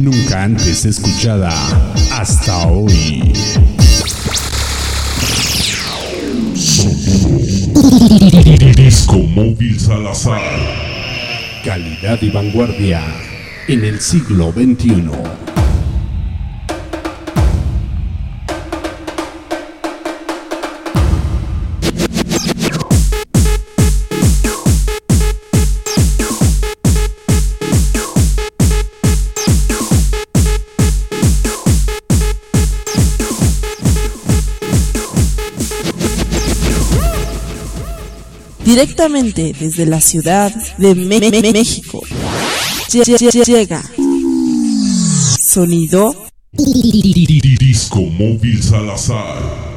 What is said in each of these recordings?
nunca antes escuchada hasta hoy. Disco Móvil Salazar. Calidad y vanguardia en el siglo XXI. Directamente desde la ciudad de México. Lle- lle- Llega. Sonido Disco Móvil Salazar.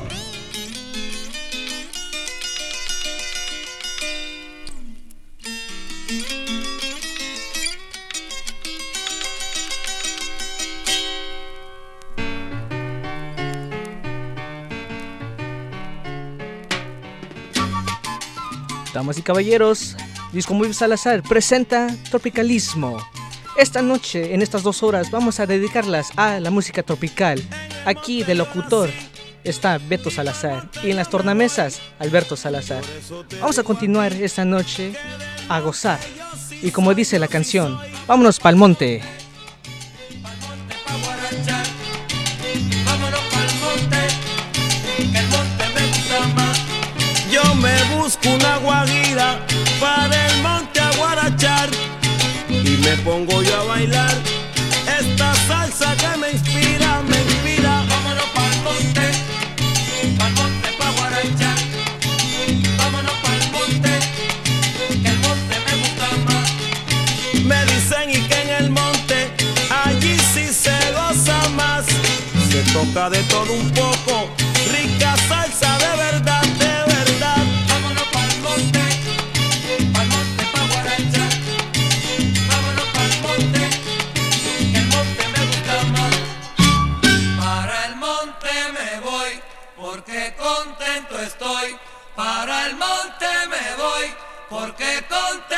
Damas y caballeros, Disco Móvil Salazar presenta Tropicalismo. Esta noche, en estas dos horas, vamos a dedicarlas a la música tropical. Aquí de locutor está Beto Salazar y en las tornamesas Alberto Salazar. Vamos a continuar esta noche a gozar. Y como dice la canción, vámonos pa'l monte. Busco una guajira para el monte a guarachar y me pongo yo a bailar esta salsa que me inspira, me inspira. Vámonos pa'l monte, pa'l monte pa' guarachar. Vámonos pa'l monte, que el monte me gusta más. Me dicen y que en el monte allí sí se goza más. Se toca de todo un poco, porque contento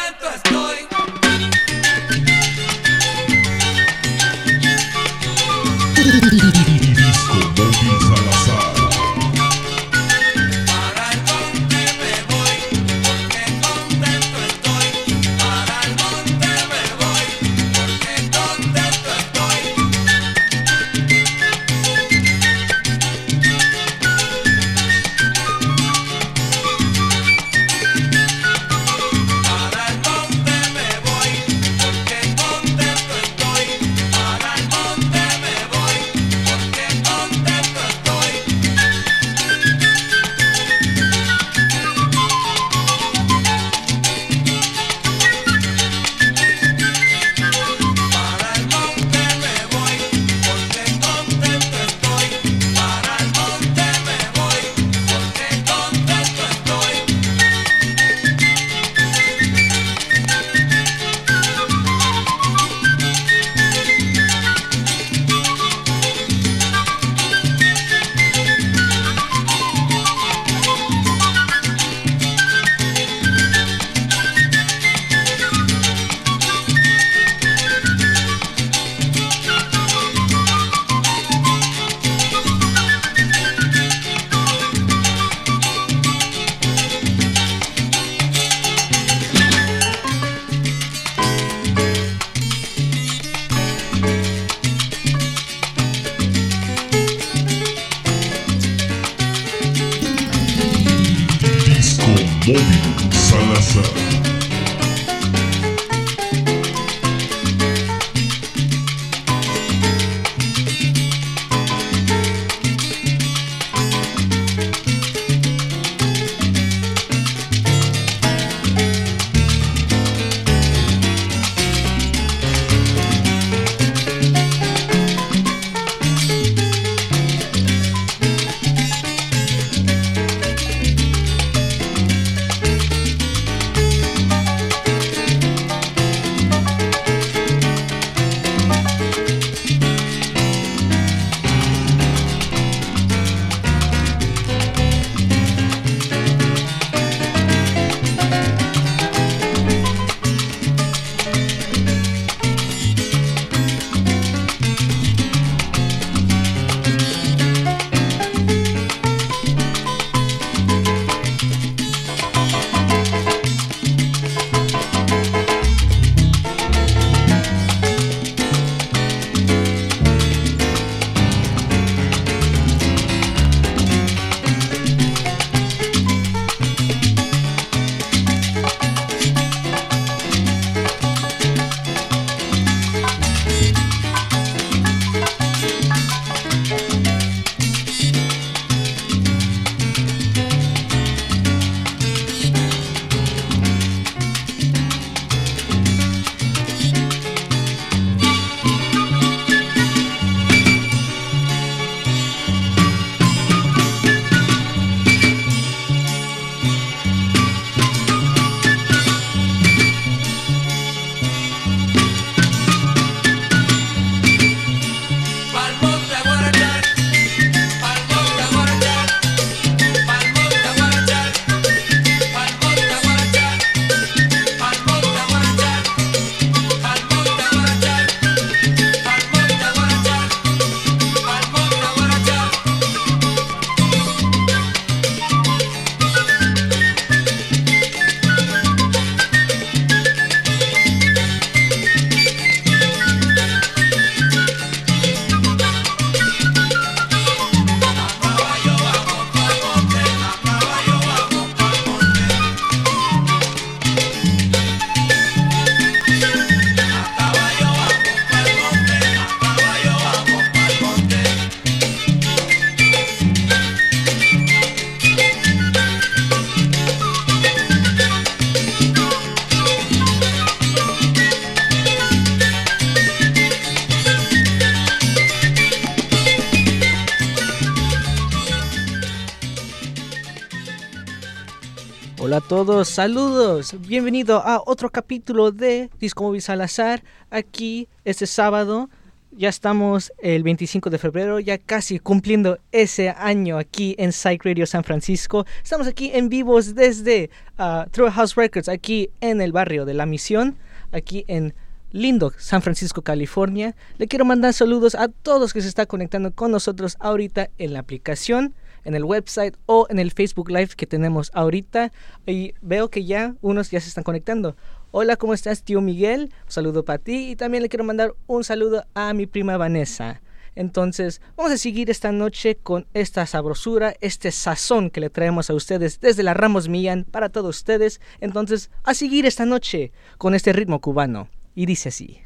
Hola a todos, saludos, bienvenido a otro capítulo de Disco Móvil Salazar, aquí este sábado, ya estamos el 25 de febrero, ya casi cumpliendo ese año aquí en Psych Radio San Francisco, estamos aquí en vivos desde uh, True House Records, aquí en el barrio de La Misión, aquí en lindo San Francisco, California. Le quiero mandar saludos a todos que se están conectando con nosotros ahorita en la aplicación en el website o en el Facebook Live que tenemos ahorita. Y veo que ya unos ya se están conectando. Hola, ¿cómo estás, tío Miguel? Un saludo para ti y también le quiero mandar un saludo a mi prima Vanessa. Entonces, vamos a seguir esta noche con esta sabrosura, este sazón que le traemos a ustedes desde la Ramos Millán para todos ustedes. Entonces, a seguir esta noche con este ritmo cubano. Y dice así.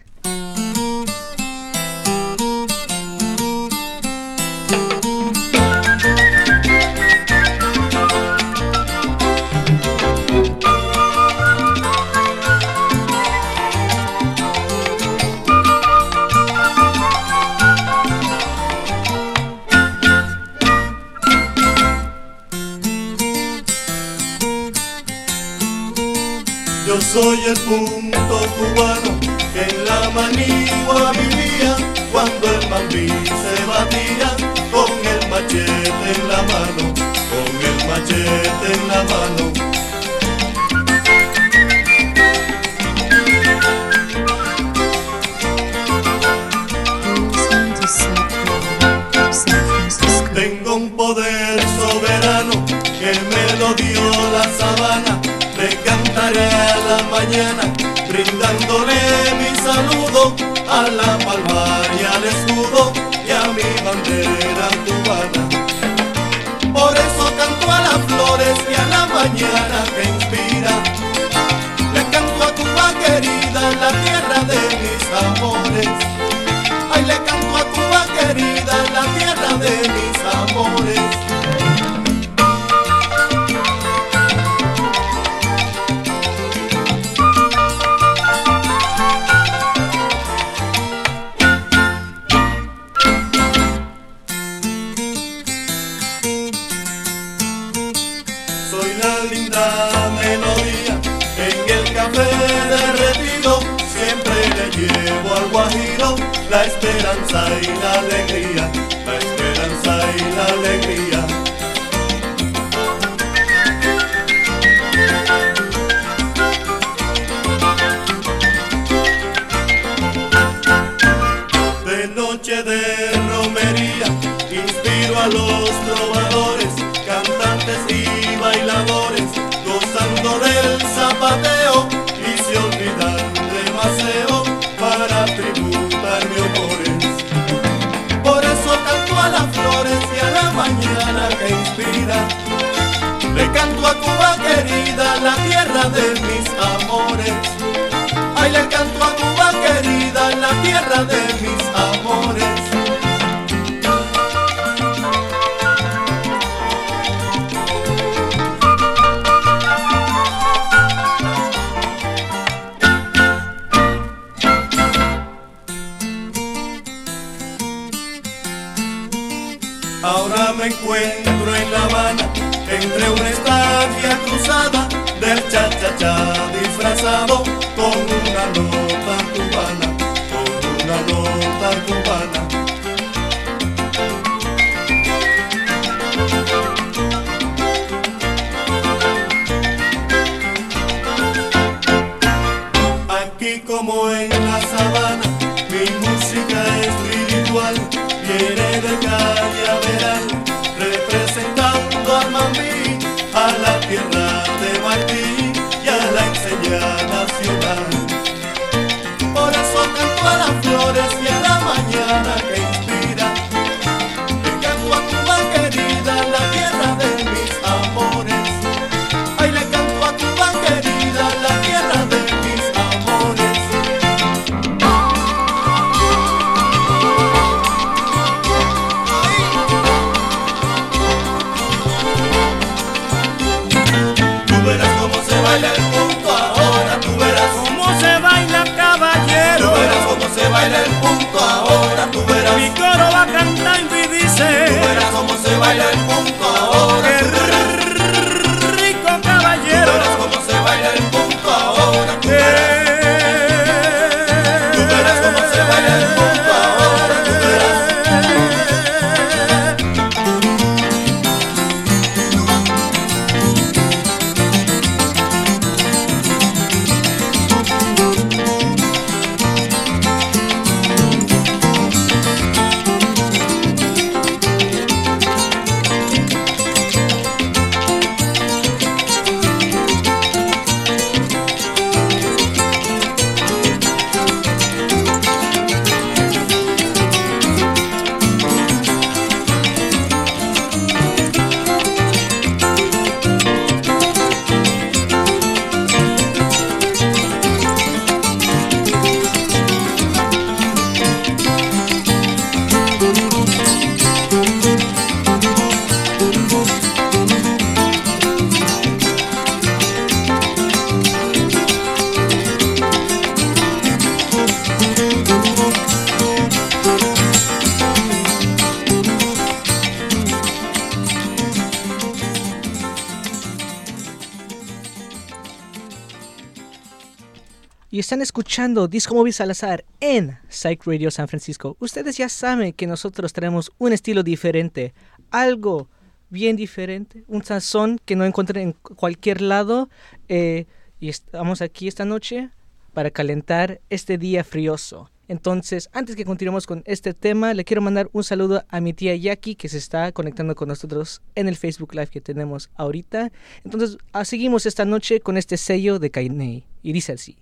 Soy el punto cubano que en la manigua vivía cuando el mambí se batía con el machete en la mano, con el machete en la mano. A la palma y al escudo y a mi bandera cubana. Por eso canto a las flores y a la mañana que inspira. Le canto a Cuba querida, la tierra de mis amores. Ay, le canto a Cuba querida, la tierra la esperanza y la alegría, A Cuba querida, la tierra de mis amores. Ay, le canto a Cuba querida, la tierra de mis amores. Ahora me encuentro en La Habana, entre una estancia cruzada del cha-cha-cha disfrazado con una nota cubana, con una nota cubana. Aquí como en la sabana, escuchando Disco Móvil Salazar en Psych Radio San Francisco. Ustedes ya saben que nosotros tenemos un estilo diferente, algo bien diferente, un sazón que no encuentren en cualquier lado. Eh, y estamos aquí esta noche para calentar este día frioso. Entonces, antes que continuemos con este tema, le quiero mandar un saludo a mi tía Jackie que se está conectando con nosotros en el Facebook Live que tenemos ahorita. Entonces, ah, seguimos esta noche con este sello de Kainei y dice así.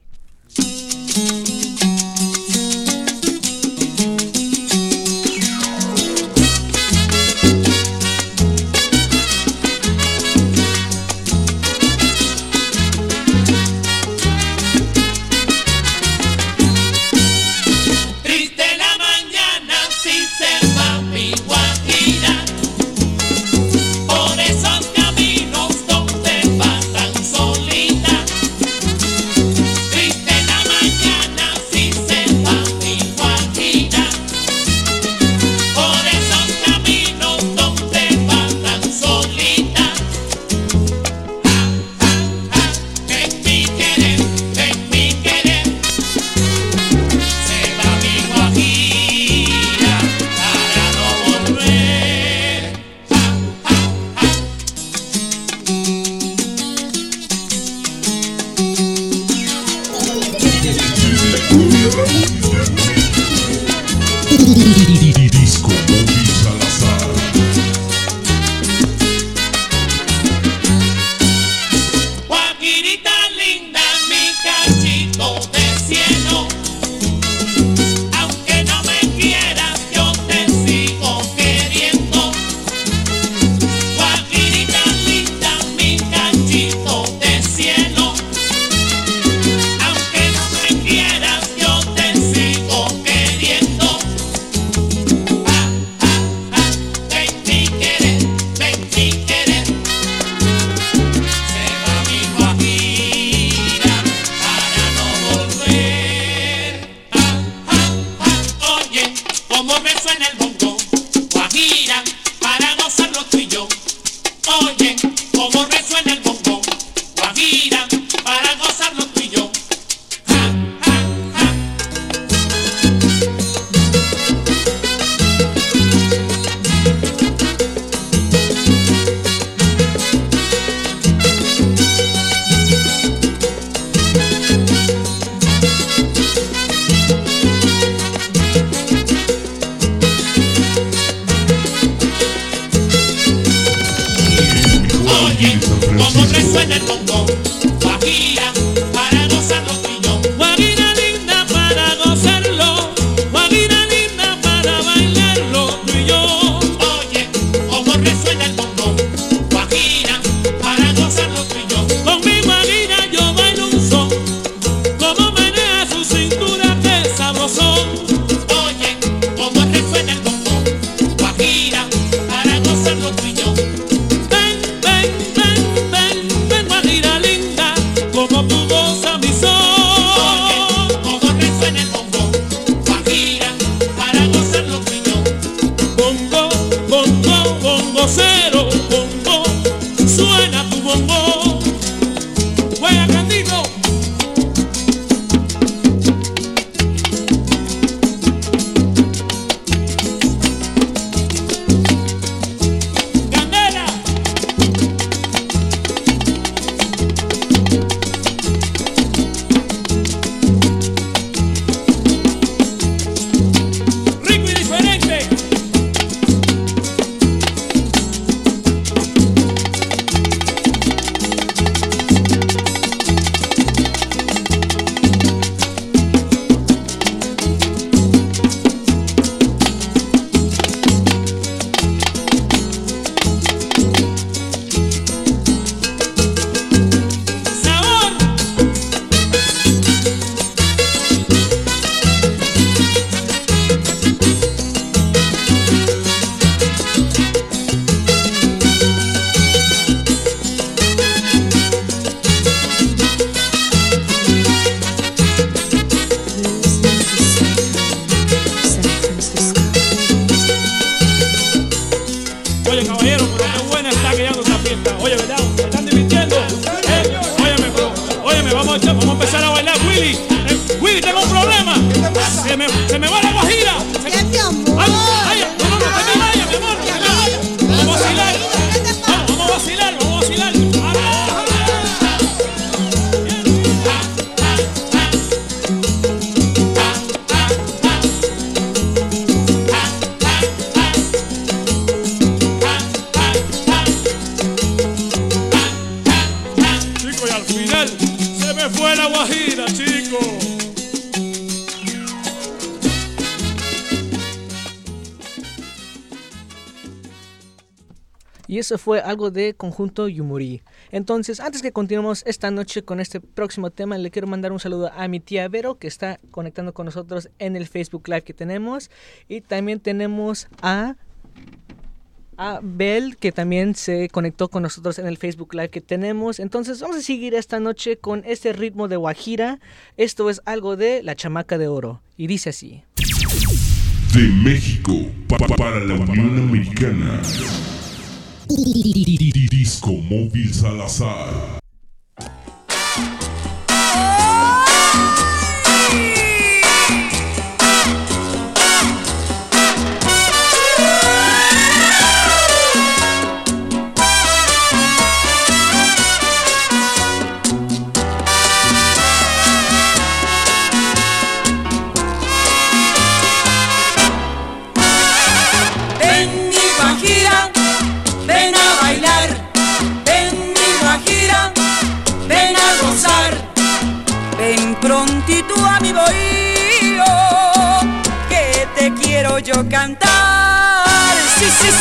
Eso fue algo de conjunto Yumuri. Entonces, antes que continuemos esta noche con este próximo tema, le quiero mandar un saludo a mi tía Vero, que está conectando con nosotros en el Facebook Live que tenemos. Y también tenemos a, a Bel, que también se conectó con nosotros en el Facebook Live que tenemos. Entonces, vamos a seguir esta noche con este ritmo de Guajira. Esto es algo de La Chamaca de Oro. Y dice así. De México pa- pa- para la Unión Americana. Disco Móvil Salazar.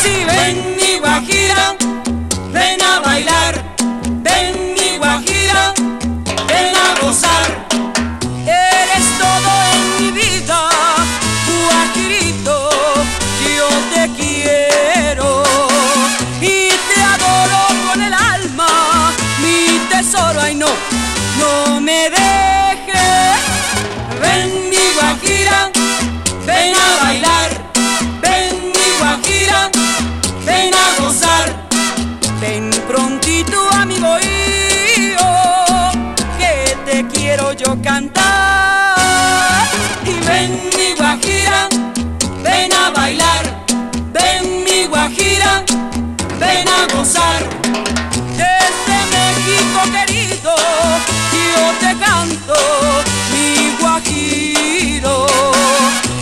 Sí,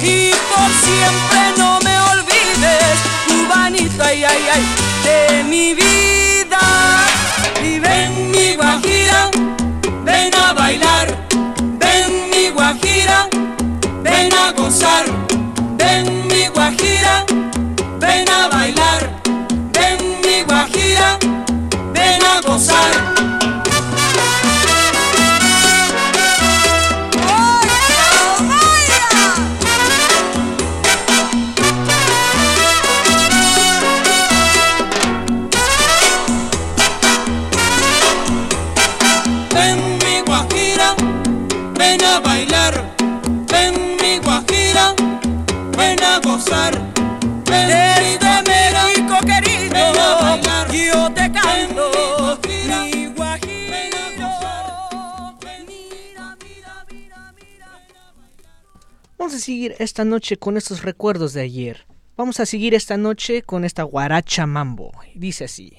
Y por siempre no me olvides, cubanito, ay, ay, ay, de mi vida. Y ven mi guajira, ven a bailar, ven mi guajira, ven a gozar, ven mi guajira, ven a bailar, ven mi guajira, ven a gozar. A seguir esta noche con estos recuerdos de ayer. Vamos a seguir esta noche con esta guaracha mambo. Dice así.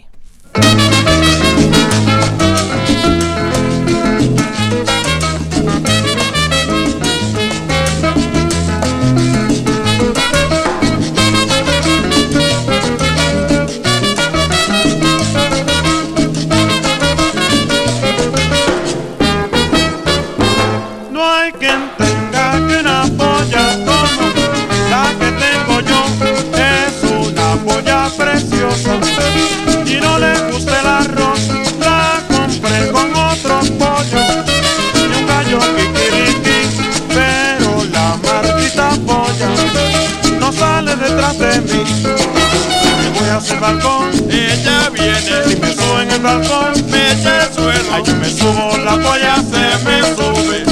Hacia el balcón, ella viene y me subo en el balcón, me echa el suelo. Ay, yo me subo, la polla se me sube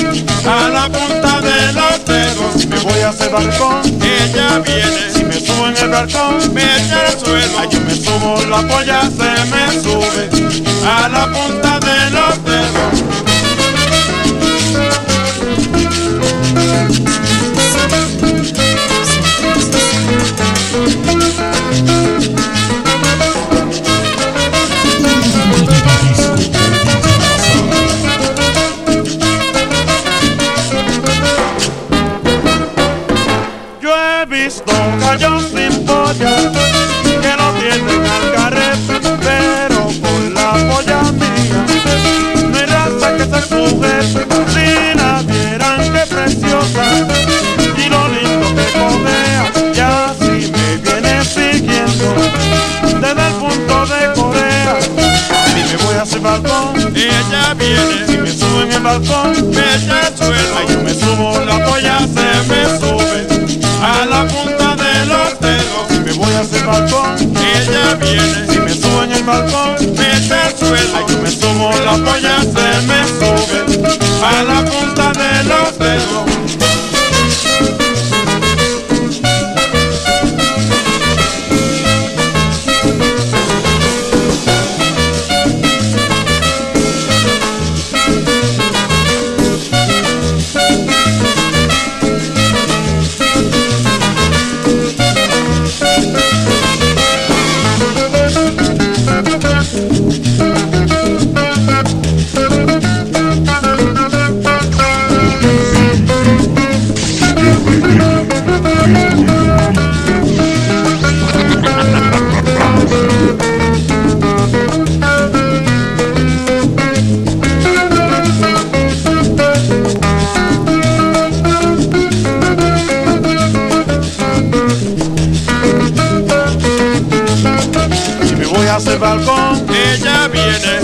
a la punta de los dedos. Me voy hacia el balcón, ella viene y me subo en el balcón, me echa el suelo. Ay, yo me subo, la polla se me sube a la punta de los gallo sin polla, que lo tienen al carrete, pero con la polla mía, no hay raza que se juguete, si la vieran que preciosa, y lo lindo que cojea, ya si me viene siguiendo, desde el punto de Corea, si me voy a ese balcón, ella viene, si me subo en el balcón, me echa el ay, yo me subo, la polla se me ella viene, si me subo en el balcón, me el suelo, ay, yo me subo, la polla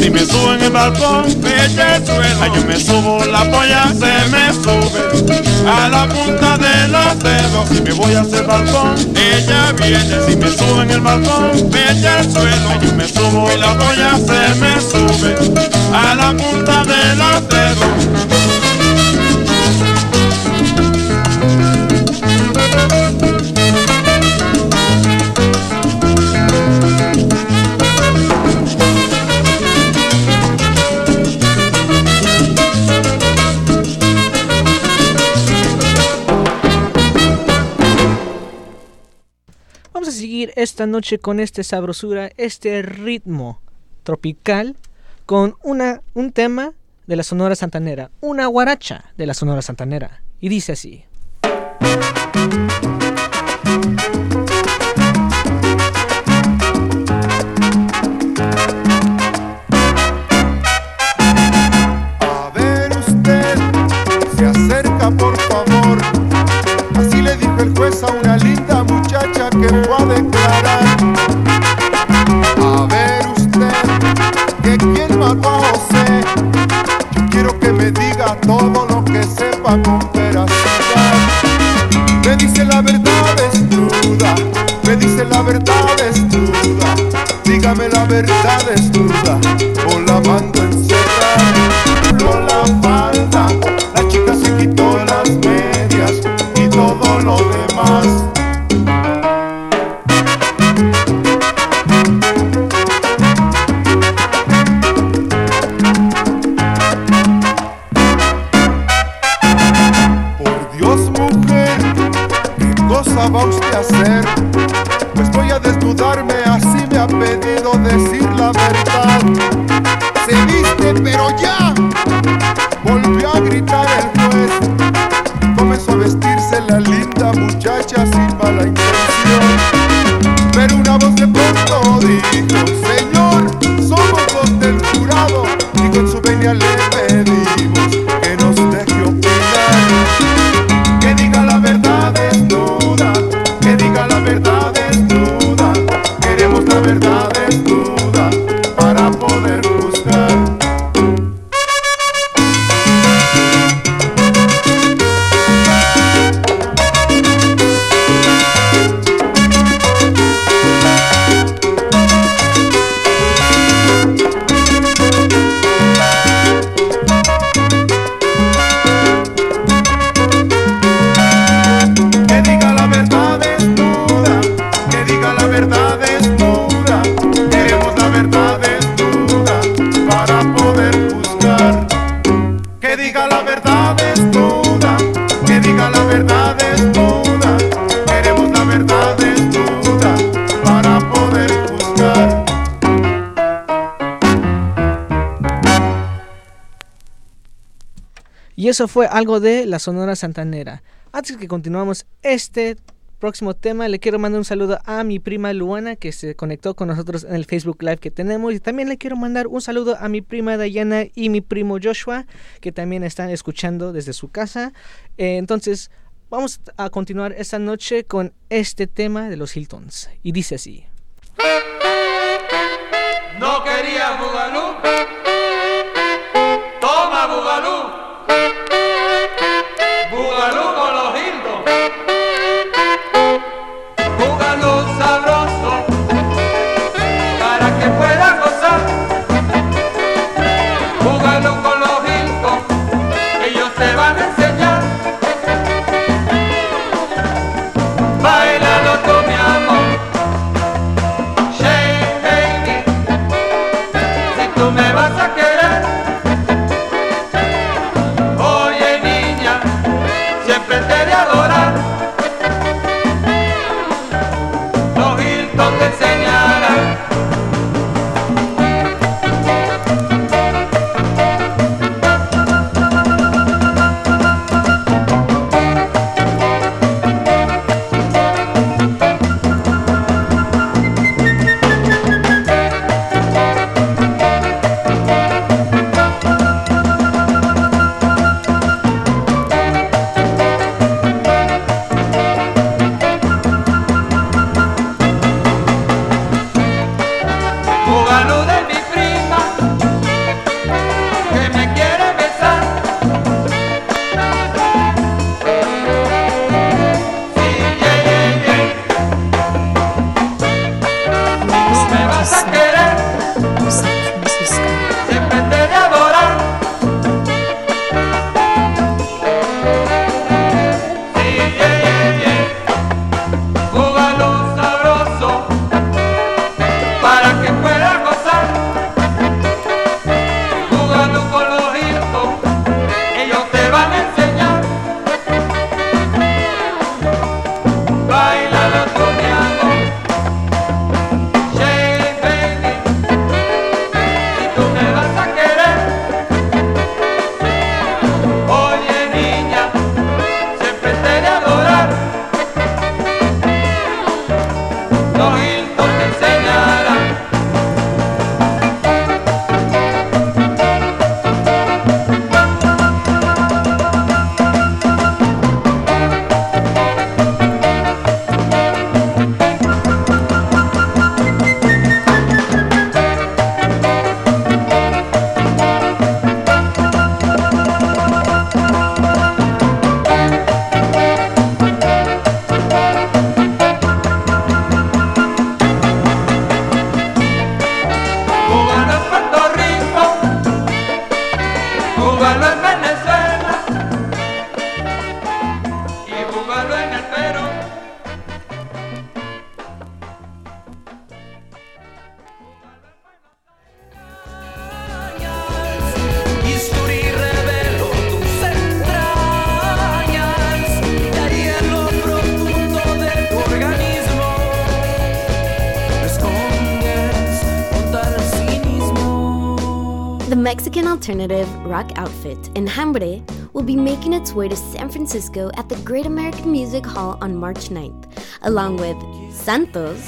Si me subo en el balcón, me suelo. Ay, yo me subo, la polla se me sube. A la punta de los dedos. Si me voy hacia el balcón, ella viene. Si me subo en el balcón, me suelo. Ay, yo me subo, la polla se me sube. A la punta de los dedos. Esta noche con esta sabrosura, este ritmo tropical, con una, un tema de la Sonora Santanera, una guaracha de la Sonora Santanera. Y dice así. Muchacha que fue a declarar. A ver usted, que quién mató a José. Yo quiero que me diga todo lo que sepa con veracidad. Me dice la verdad desnuda, me dice la verdad desnuda. Dígame la verdad desnuda, o la mando encerrar. Decir la verdad. Se viste, pero ya Eso fue algo de la Sonora Santanera. Antes que continuamos este próximo tema le quiero mandar un saludo a mi prima Luana que se conectó con nosotros en el Facebook Live que tenemos y también le quiero mandar un saludo a mi prima Dayana y mi primo Joshua que también están escuchando desde su casa. Eh, entonces vamos a continuar esta noche con este tema de los Hiltons y dice así. No quería Bugalú. Alternative rock outfit. In Hambre will be making its way to San Francisco at the Great American Music Hall on March 9th, along with Santos,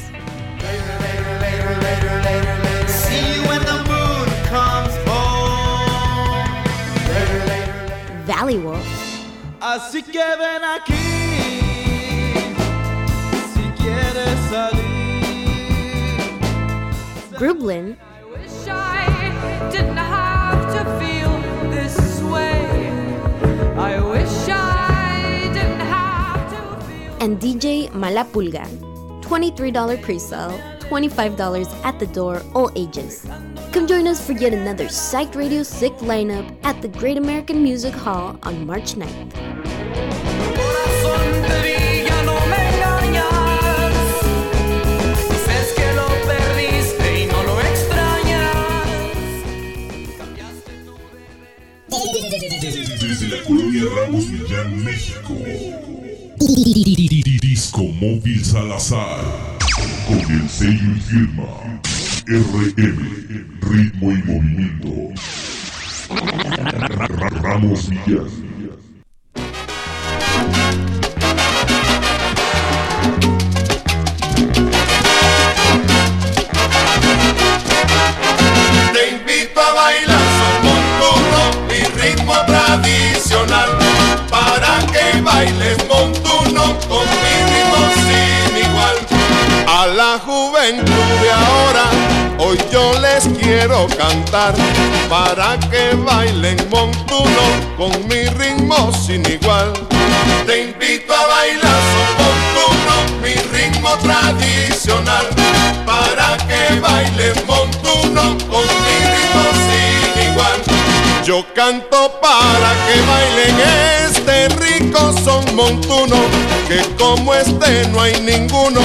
See you when the moon comes home. Valley Wolf, Así que ven aquí. Si quieres salir. Grublin, and DJ Malapulga. $23 pre-sale, $25 at the door, all ages. Come join us for yet another Psych Radio Sick lineup at the Great American Music Hall on March 9th. Salazar, con el sello y firma RM, Ritmo y Movimiento. Ramos Villas. tradicional para que bailes montuno con mi ritmo a la juventud de ahora, hoy yo les quiero cantar para que bailen montuno con mi ritmo sin igual. Te invito a bailar son montuno, mi ritmo tradicional, para que bailen montuno con mi ritmo sin igual. Yo canto para que bailen este rico son montuno, que como este no hay ninguno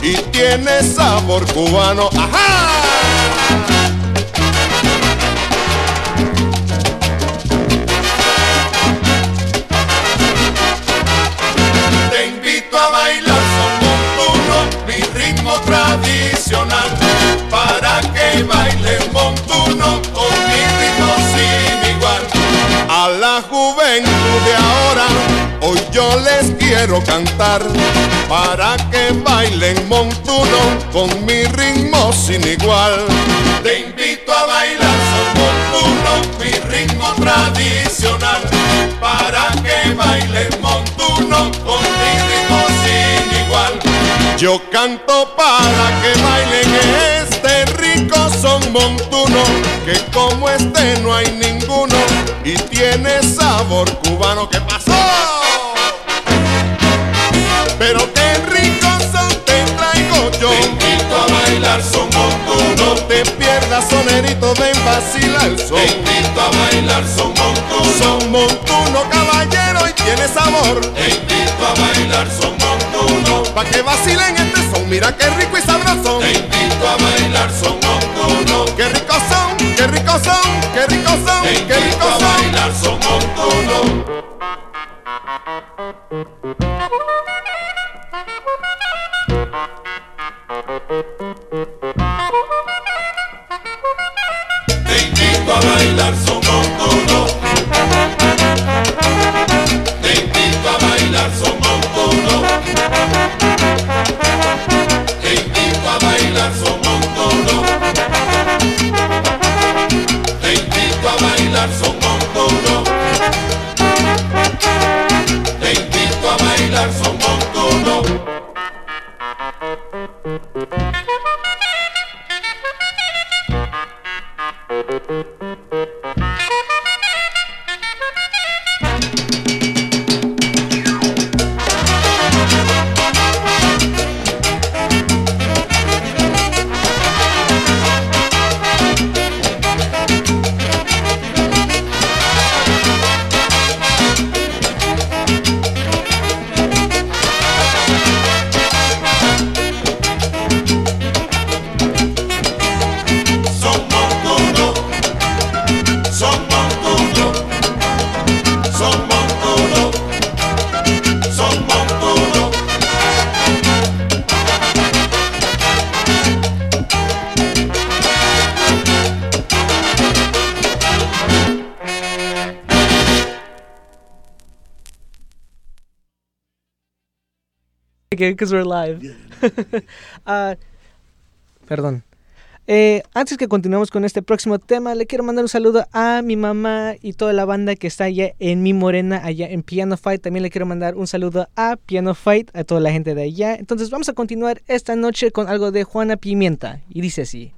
y tiene sabor cubano. ¡Ajá! Tradicional, para que bailen montuno juventud de ahora, hoy yo les quiero cantar, para que bailen montuno con mi ritmo sin igual. Te invito a bailar son montuno, mi ritmo tradicional, para que bailen montuno con mi ritmo sin igual. Yo canto para que bailen este rico son montuno, que como este no hay ninguno y tiene sabor cubano. ¿Qué pasó? Pero qué rico son te traigo yo. Te invito a bailar son montuno. No te pierdas sonerito, ven vacila el son. Te invito a bailar son montuno. Son montuno, caballero, y tiene sabor. Te invito a bailar son montuno. Pa' que vacilen este son, mira qué rico y sabroso. Te invito a bailar son montuno. Qué rico son, qué rico son, qué rico son, qué rico son. a bailar son montuno. Te invito a bailar son montuno. Because we're live. Ah, perdón. Eh, antes que continuemos con este próximo tema, le quiero mandar un saludo a mi mamá y toda la banda que está allá en Mi Morena, allá en Piano Fight. También le quiero mandar un saludo a Piano Fight, a toda la gente de allá. Entonces vamos a continuar esta noche con algo de Juana Pimienta. Y dice así.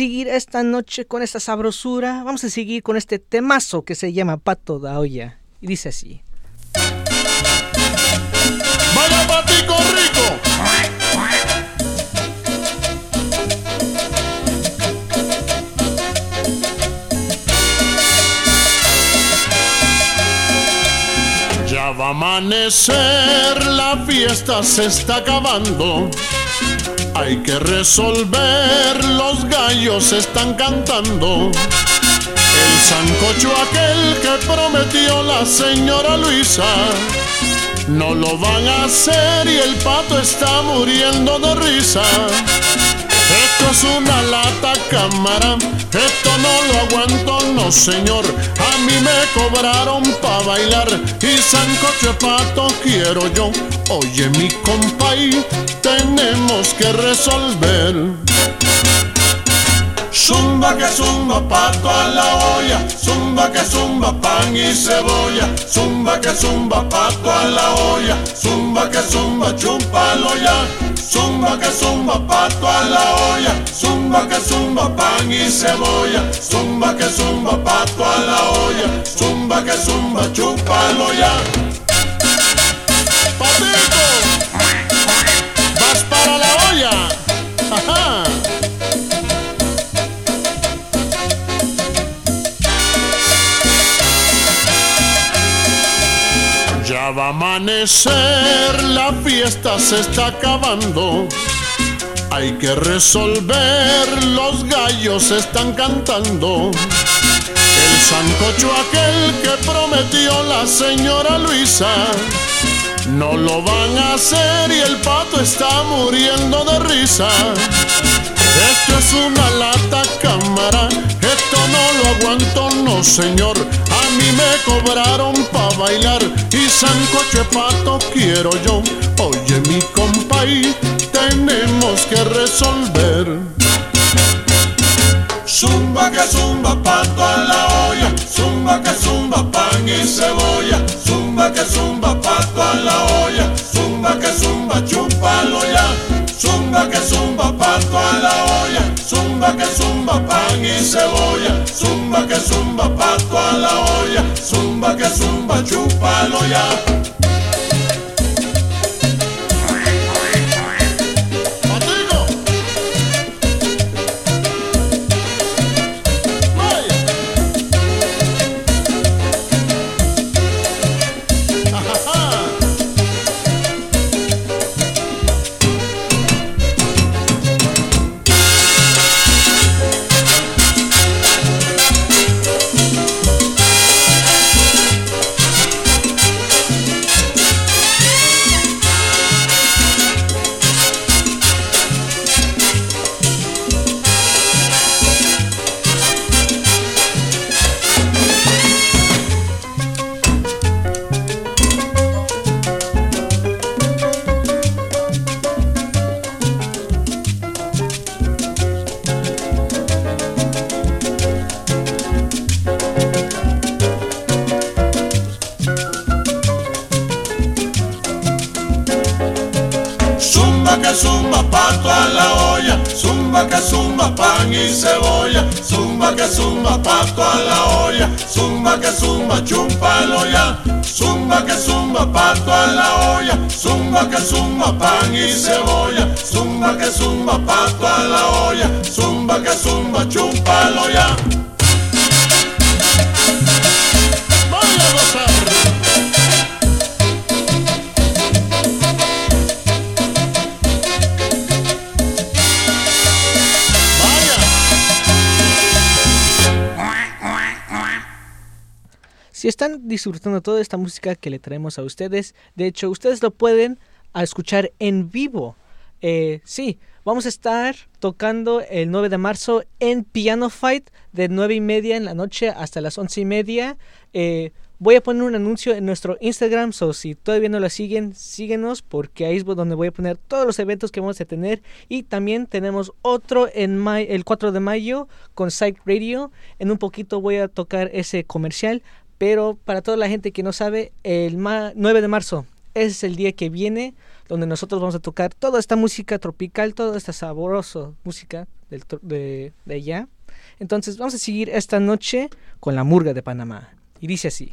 Seguir esta noche con esta sabrosura. Vamos a seguir con este temazo que se llama Pato da Olla. Y dice así. Vaya patico rico. Ya va a amanecer, la fiesta se está acabando. Hay que resolver, los gallos están cantando. El sancocho aquel que prometió la señora Luisa. No lo van a hacer y el pato está muriendo de risa. Esto es una lata cámara, esto no lo aguanto, no señor. A mí me cobraron pa' bailar y sancocho pato quiero yo. Oye mi compay, tenemos que resolver. Zumba que zumba pato a la olla, zumba que zumba pan y cebolla, zumba que zumba pato a la olla, zumba que zumba chúpalo ya, zumba que zumba pato a la olla, zumba que zumba pan y cebolla, zumba que zumba pato a la olla, zumba que zumba chúpalo ya. Patito, vas para la olla. Ajá. Va a amanecer, la fiesta se está acabando. Hay que resolver, los gallos están cantando. El sancocho aquel que prometió la señora Luisa. No lo van a hacer y el pato está muriendo de risa. Esto es una lata cámara, esto no lo aguanto, no señor. A mí me cobraron pa' bailar y sancocho de pato quiero yo. Oye mi compay, tenemos que resolver. Zumba que zumba pato a la olla, zumba que zumba pan y cebolla, zumba que zumba pato a la olla, zumba que zumba chúpalo ya, zumba que zumba pato a la olla, zumba que zumba pan y cebolla, zumba que zumba pato a la olla, zumba que zumba chúpalo ya. Y cebolla, zumba que zumba pato a la olla, zumba que zumba chúpalo ya. Si están disfrutando toda esta música que le traemos a ustedes, de hecho, ustedes lo pueden a escuchar en vivo. Eh, sí, vamos a estar tocando el 9 de marzo en Piano Fight de 9 y media en la noche hasta las 11 y media. Eh, voy a poner un anuncio en nuestro Instagram, so si todavía no lo siguen, síguenos porque ahí es donde voy a poner todos los eventos que vamos a tener. Y también tenemos otro en el 4 de mayo con Psych Radio. En un poquito voy a tocar ese comercial, pero para toda la gente que no sabe, el ma- 9 de marzo ese es el día que viene donde nosotros vamos a tocar toda esta música tropical, toda esta sabrosa música del, de, de allá. Entonces vamos a seguir esta noche con la murga de Panamá. Y dice así.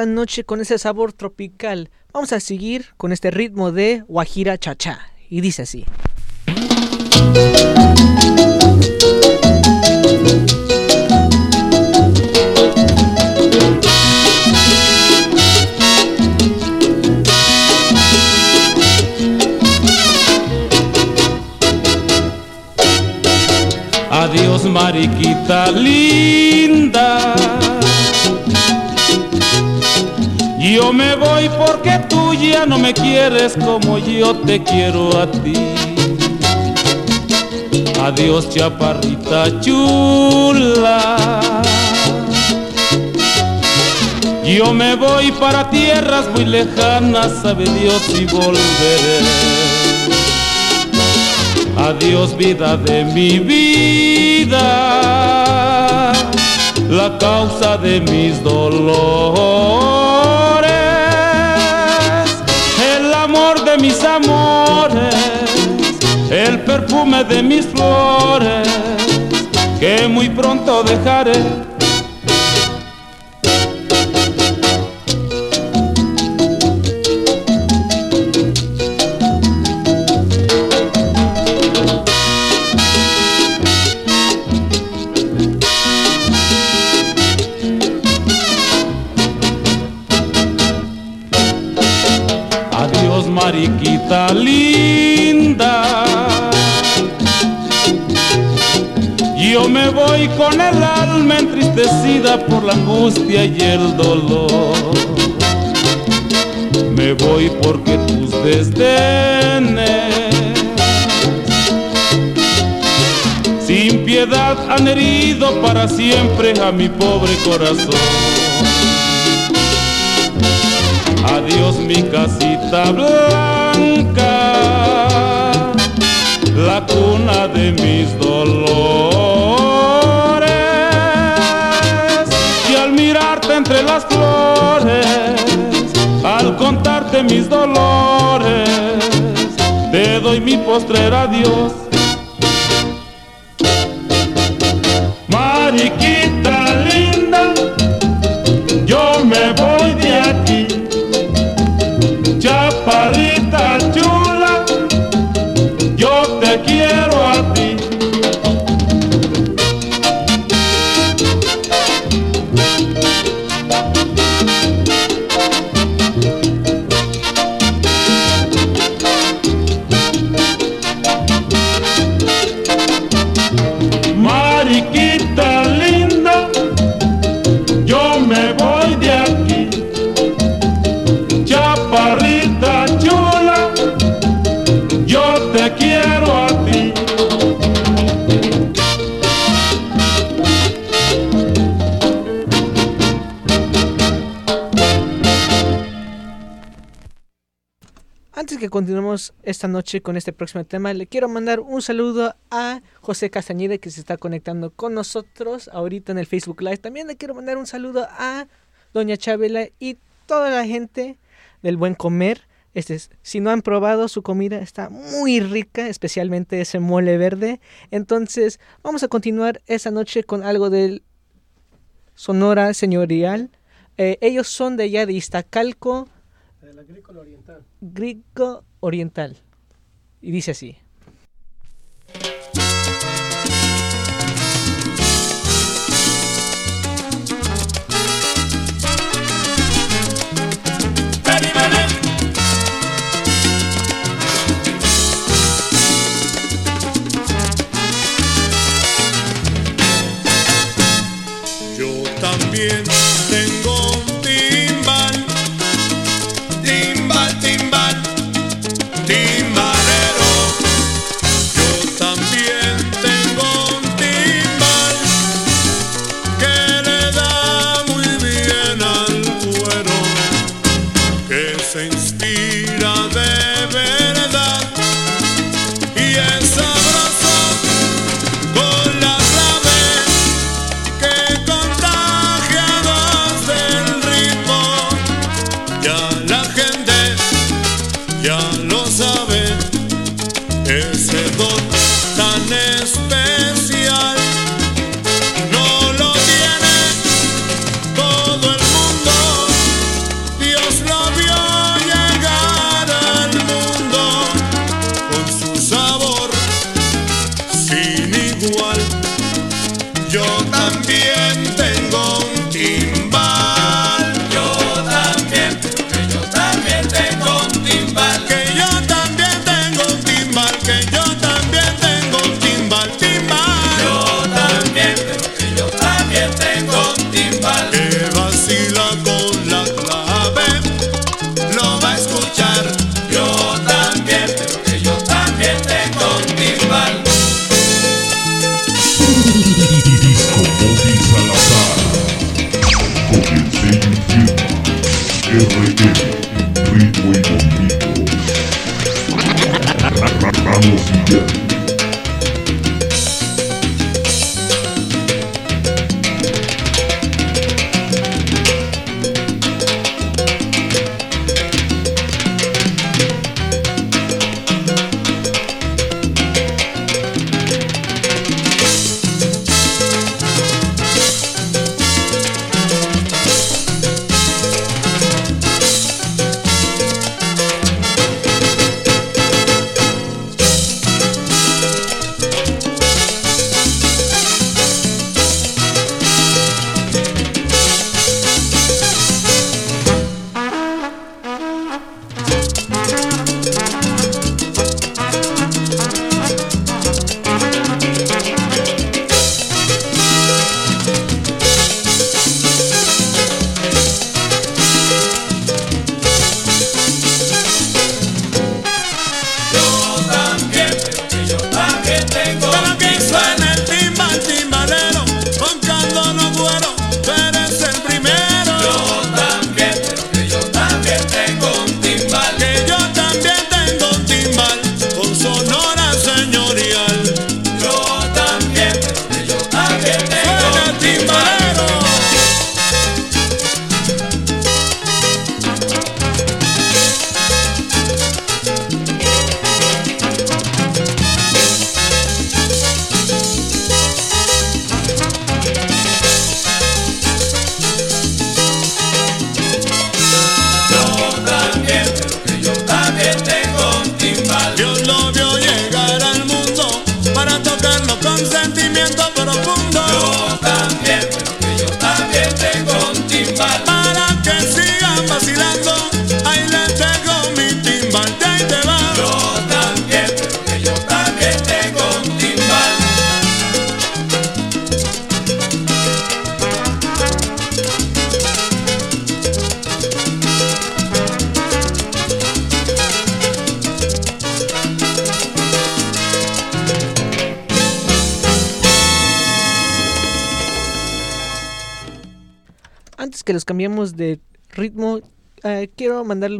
esta noche con ese sabor tropical. Vamos a seguir con este ritmo de Guajira Chachá. Y dice así. ya no me quieres como yo te quiero a ti. Adiós chaparrita chula. Yo me voy para tierras muy lejanas, sabe Dios y volveré. Adiós vida de mi vida, la causa de mis dolores. Mis amores, el perfume de mis flores, que muy pronto dejaré. Por la angustia y el dolor. Me voy porque tus desdenes sin piedad han herido para siempre a mi pobre corazón. Adiós mi casita blanca, la cuna de mis dolores. Mis dolores, te doy mi postrer adiós. Esta noche con este próximo tema, le quiero mandar un saludo a José Castañeda que se está conectando con nosotros ahorita en el Facebook Live. También le quiero mandar un saludo a Doña Chabela y toda la gente del buen comer. Este es- si no han probado su comida, está muy rica, especialmente ese mole verde. Entonces, vamos a continuar esta noche con algo del Sonora Señorial. Eh, ellos son de allá de Iztacalco, Del agrícola Oriental. Y dice así. Ritmo y movimiento. Vamos y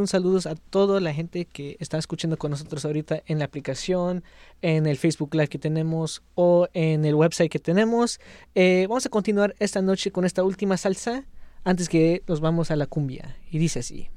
un saludo a toda la gente que está escuchando con nosotros ahorita en la aplicación, en el Facebook Live que tenemos o en el website que tenemos. Eh, vamos a continuar esta noche con esta última salsa antes que nos vamos a la cumbia. Y dice así.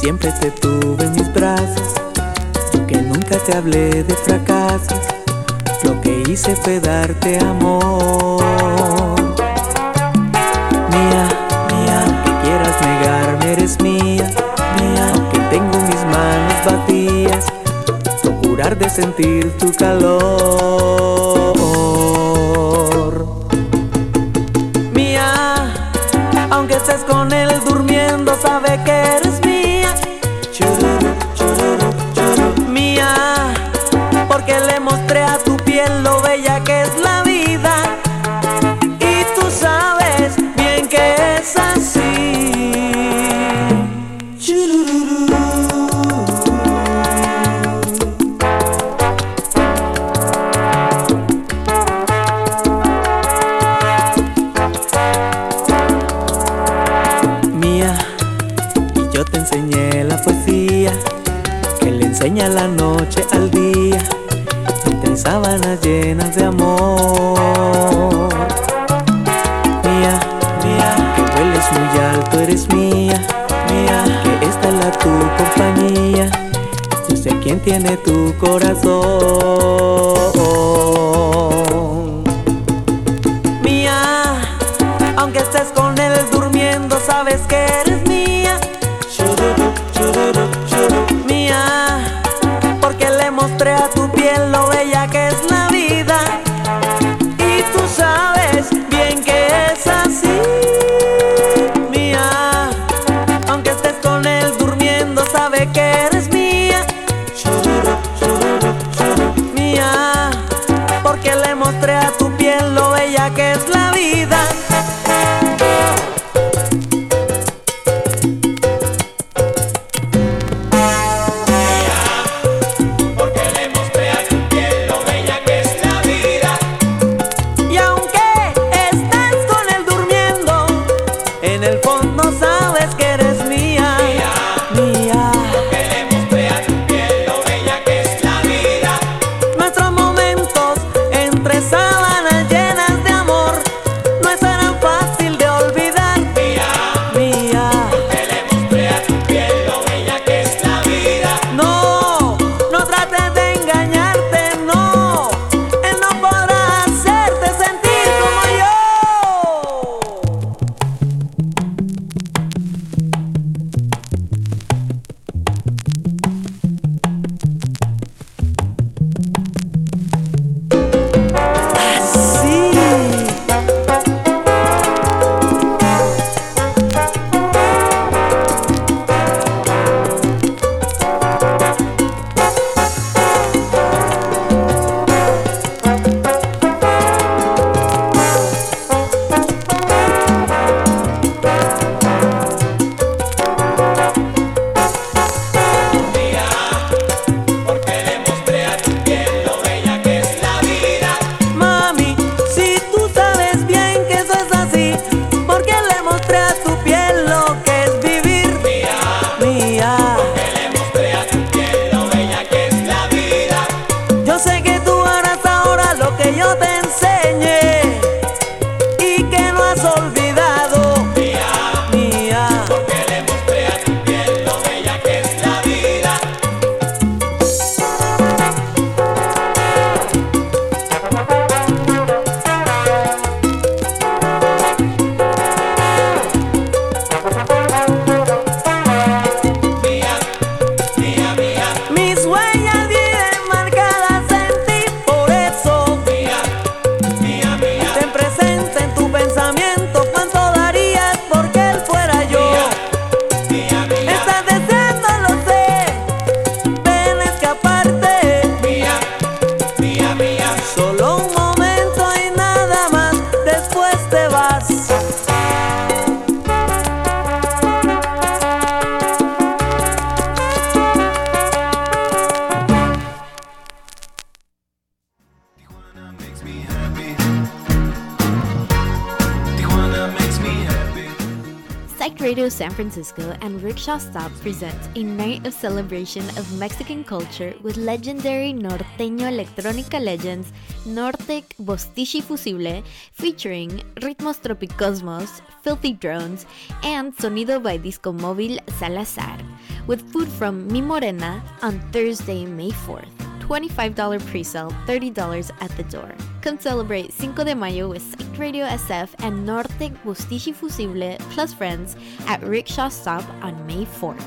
Siempre te tuve en mis brazos, yo que nunca te hablé de fracasos, lo que hice fue darte amor. Mía, mía, que quieras negarme, eres mía, mía, aunque tengo mis manos vacías, procurar de sentir tu calor. San Francisco and Rickshaw Stop presents a night of celebration of Mexican culture with legendary norteño electrónica legends Nortec Bostichi Fusible featuring Ritmos Tropicosmos, Filthy Drones, and Sonido by Disco Móvil Salazar, with food from Mi Morena on Thursday, May 4th. $25 pre-sale, $30 at the door. Come celebrate Cinco de Mayo with Psych Radio SF and Norte Bustichi Fusible plus friends at Rickshaw Stop on May 4th.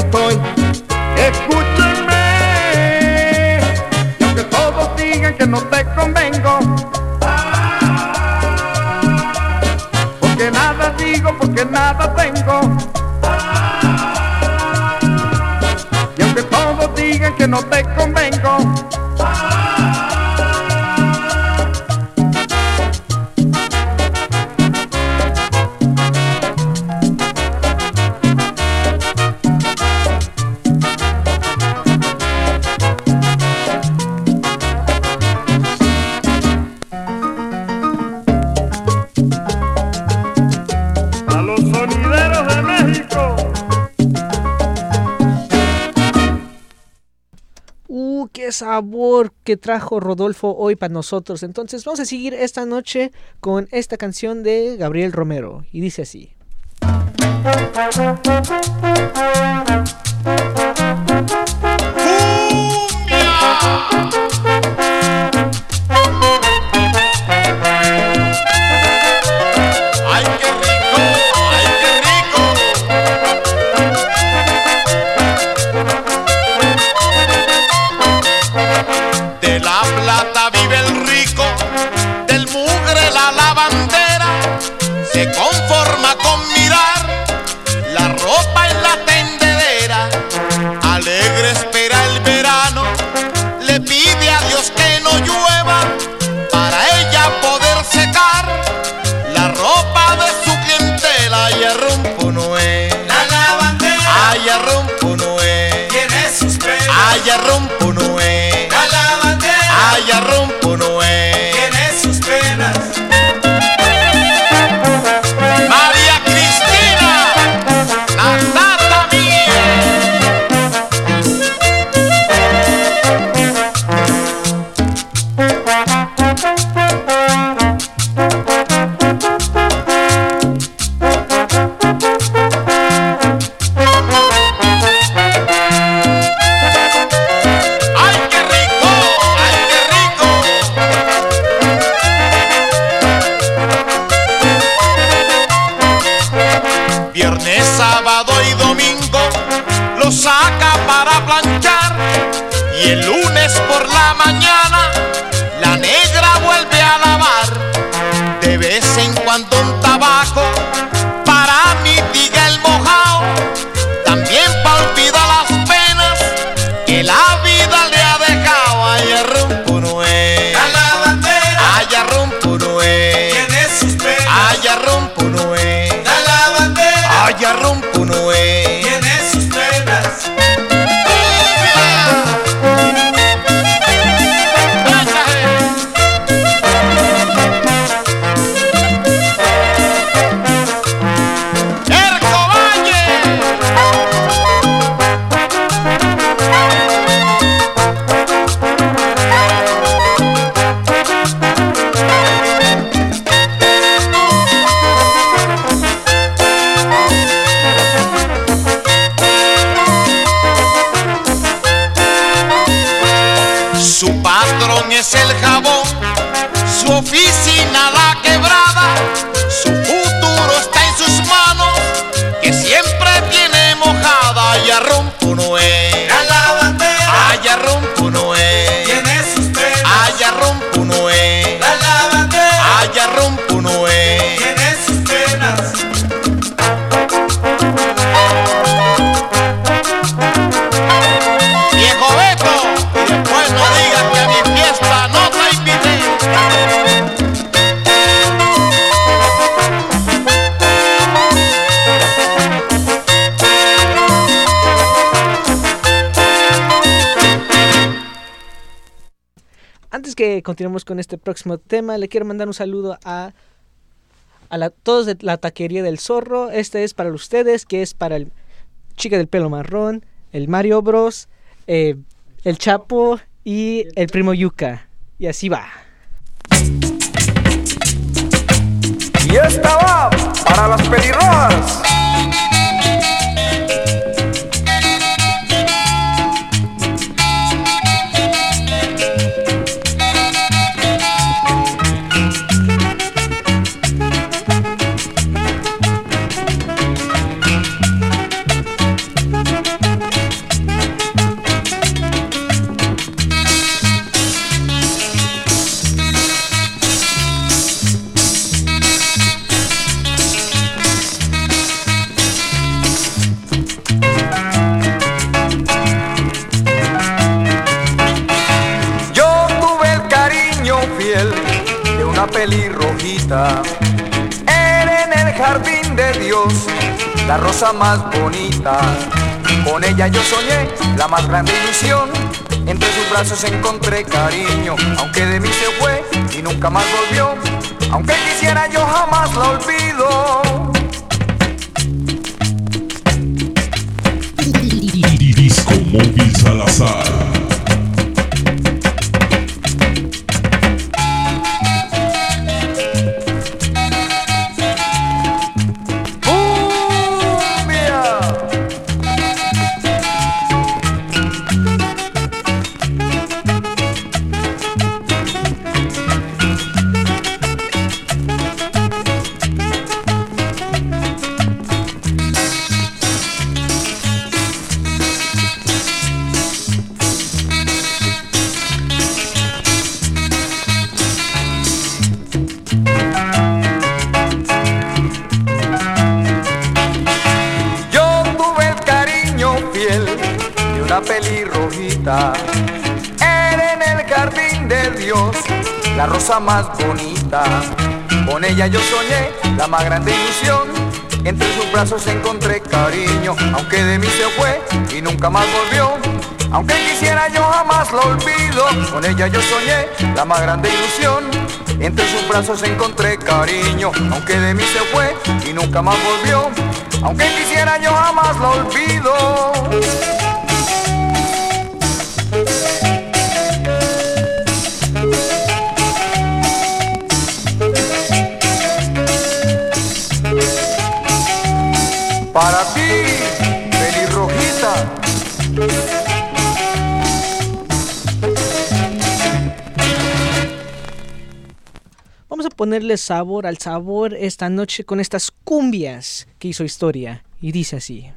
Pidiendo estoy, escúchenme. Y aunque todos digan que no te convengo, porque nada digo, porque nada tengo. Y aunque todos digan que no te convengo, sabor que trajo Rodolfo hoy para nosotros. Entonces vamos a seguir esta noche con esta canción de Gabriel Romero. Y dice así. ¡Ay, uno es continuamos con este próximo tema. Le quiero mandar un saludo a, a todos de la taquería del zorro. Este es para ustedes, que es para el chica del pelo marrón, el Mario Bros, eh, el Chapo y el primo Yuka. Y así va. Y esta va para las pelirrojas. pelirrojita. Era en el jardín de Dios, la rosa más bonita. Con ella yo soñé la más grande ilusión. Entre sus brazos encontré cariño, aunque de mí se fue y nunca más volvió. Aunque quisiera yo jamás la olvido. Disco Móvil Salazar. más bonita. Con ella yo soñé la más grande ilusión. Entre sus brazos encontré cariño, aunque de mí se fue y nunca más volvió. Aunque quisiera yo jamás lo olvido, con ella yo soñé la más grande ilusión. Entre sus brazos encontré cariño, aunque de mí se fue y nunca más volvió. Aunque quisiera yo jamás lo olvido. Para ti, pelirrojita. Vamos a ponerle sabor al sabor esta noche con estas cumbias que hizo historia y dice así.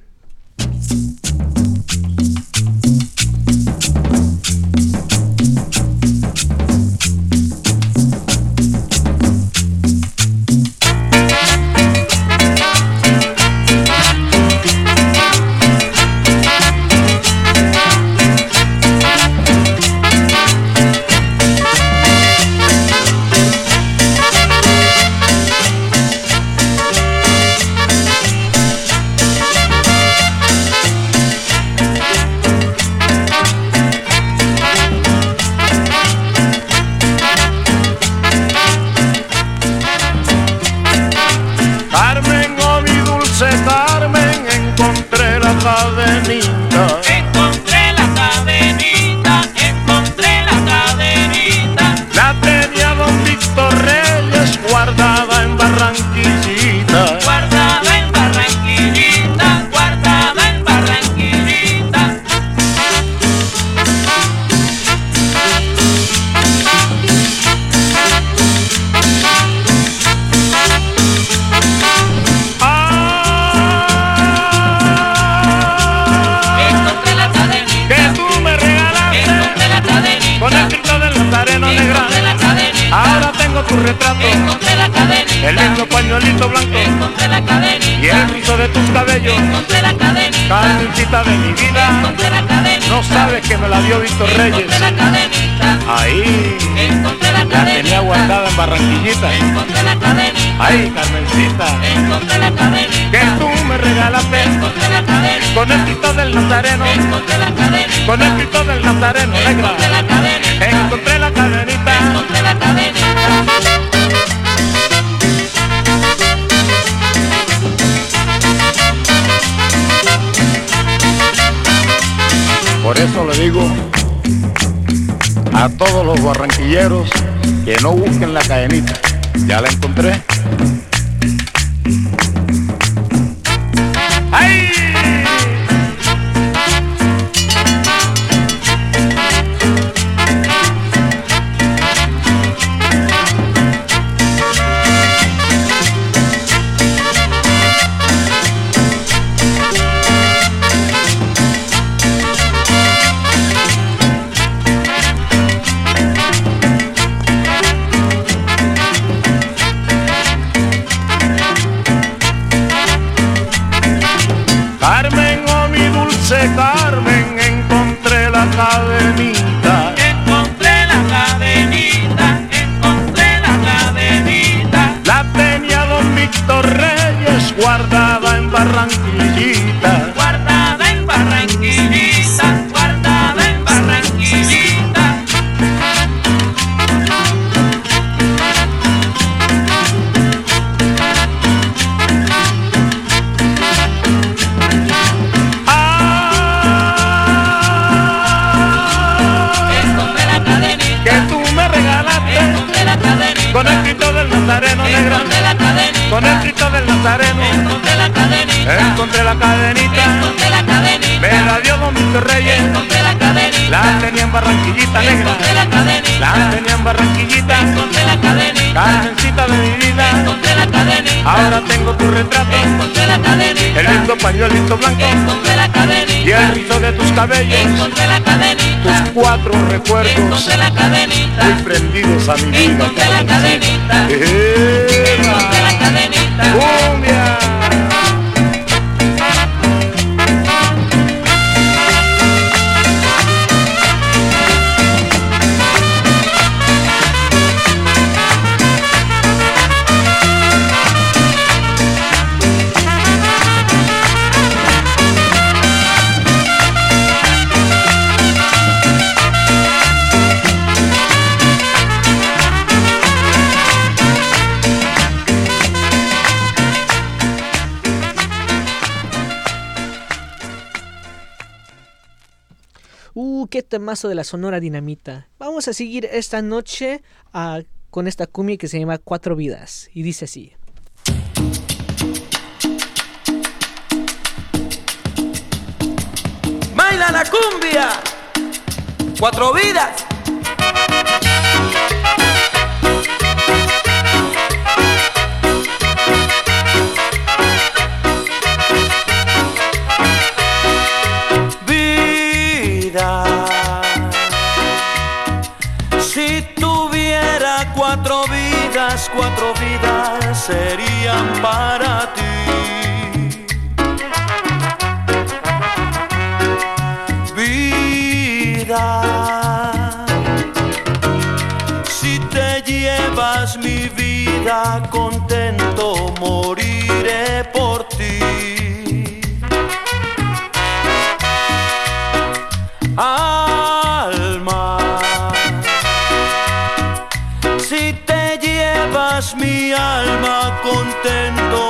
tus cabellos. Tus cuatro recuerdos. Muy prendidos a mi vida. La cadenita. La cadenita. Cumbia. qué temazo de la Sonora Dinamita. Vamos a seguir esta noche ah, con esta cumbia que se llama Cuatro Vidas y dice así. ¡Baila la cumbia! ¡Cuatro vidas! para ti. Vida, si te llevas mi vida contenta mi alma contento.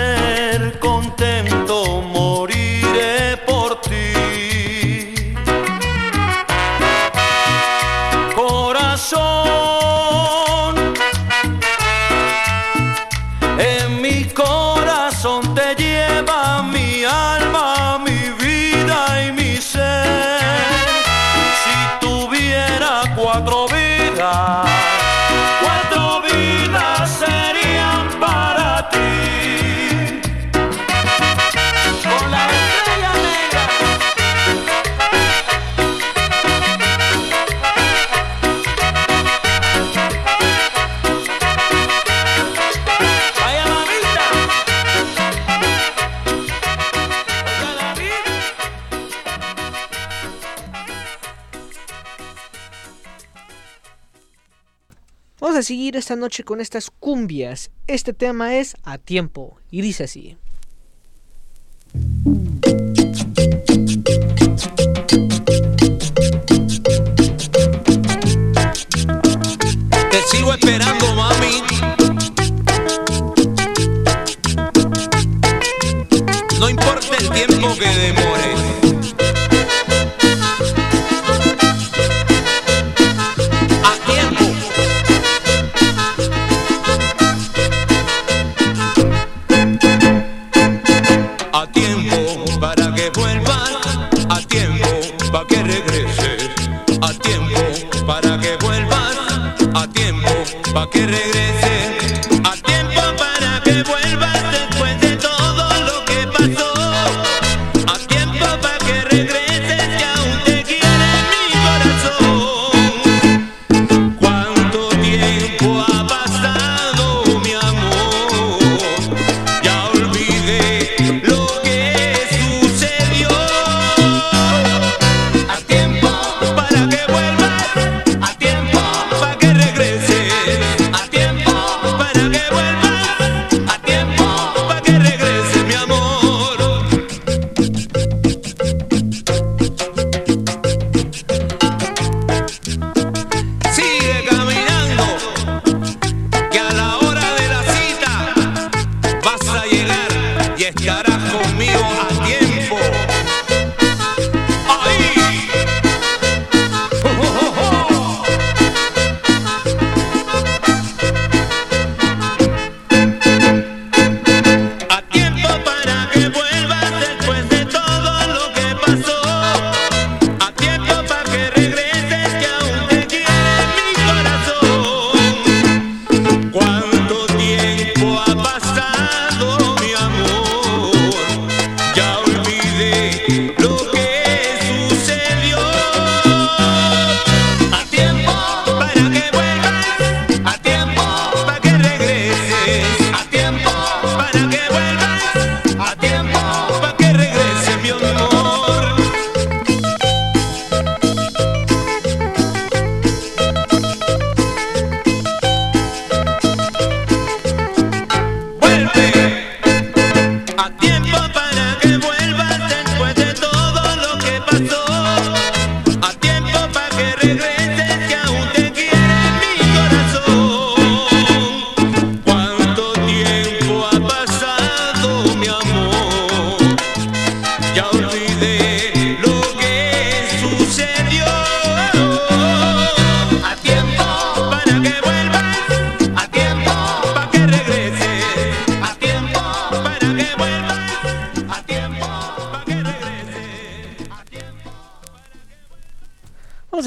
ser seguir esta noche con estas cumbias. Este tema es A Tiempo y dice así. Te sigo esperando, mami. No importa el tiempo que demore. que regrese.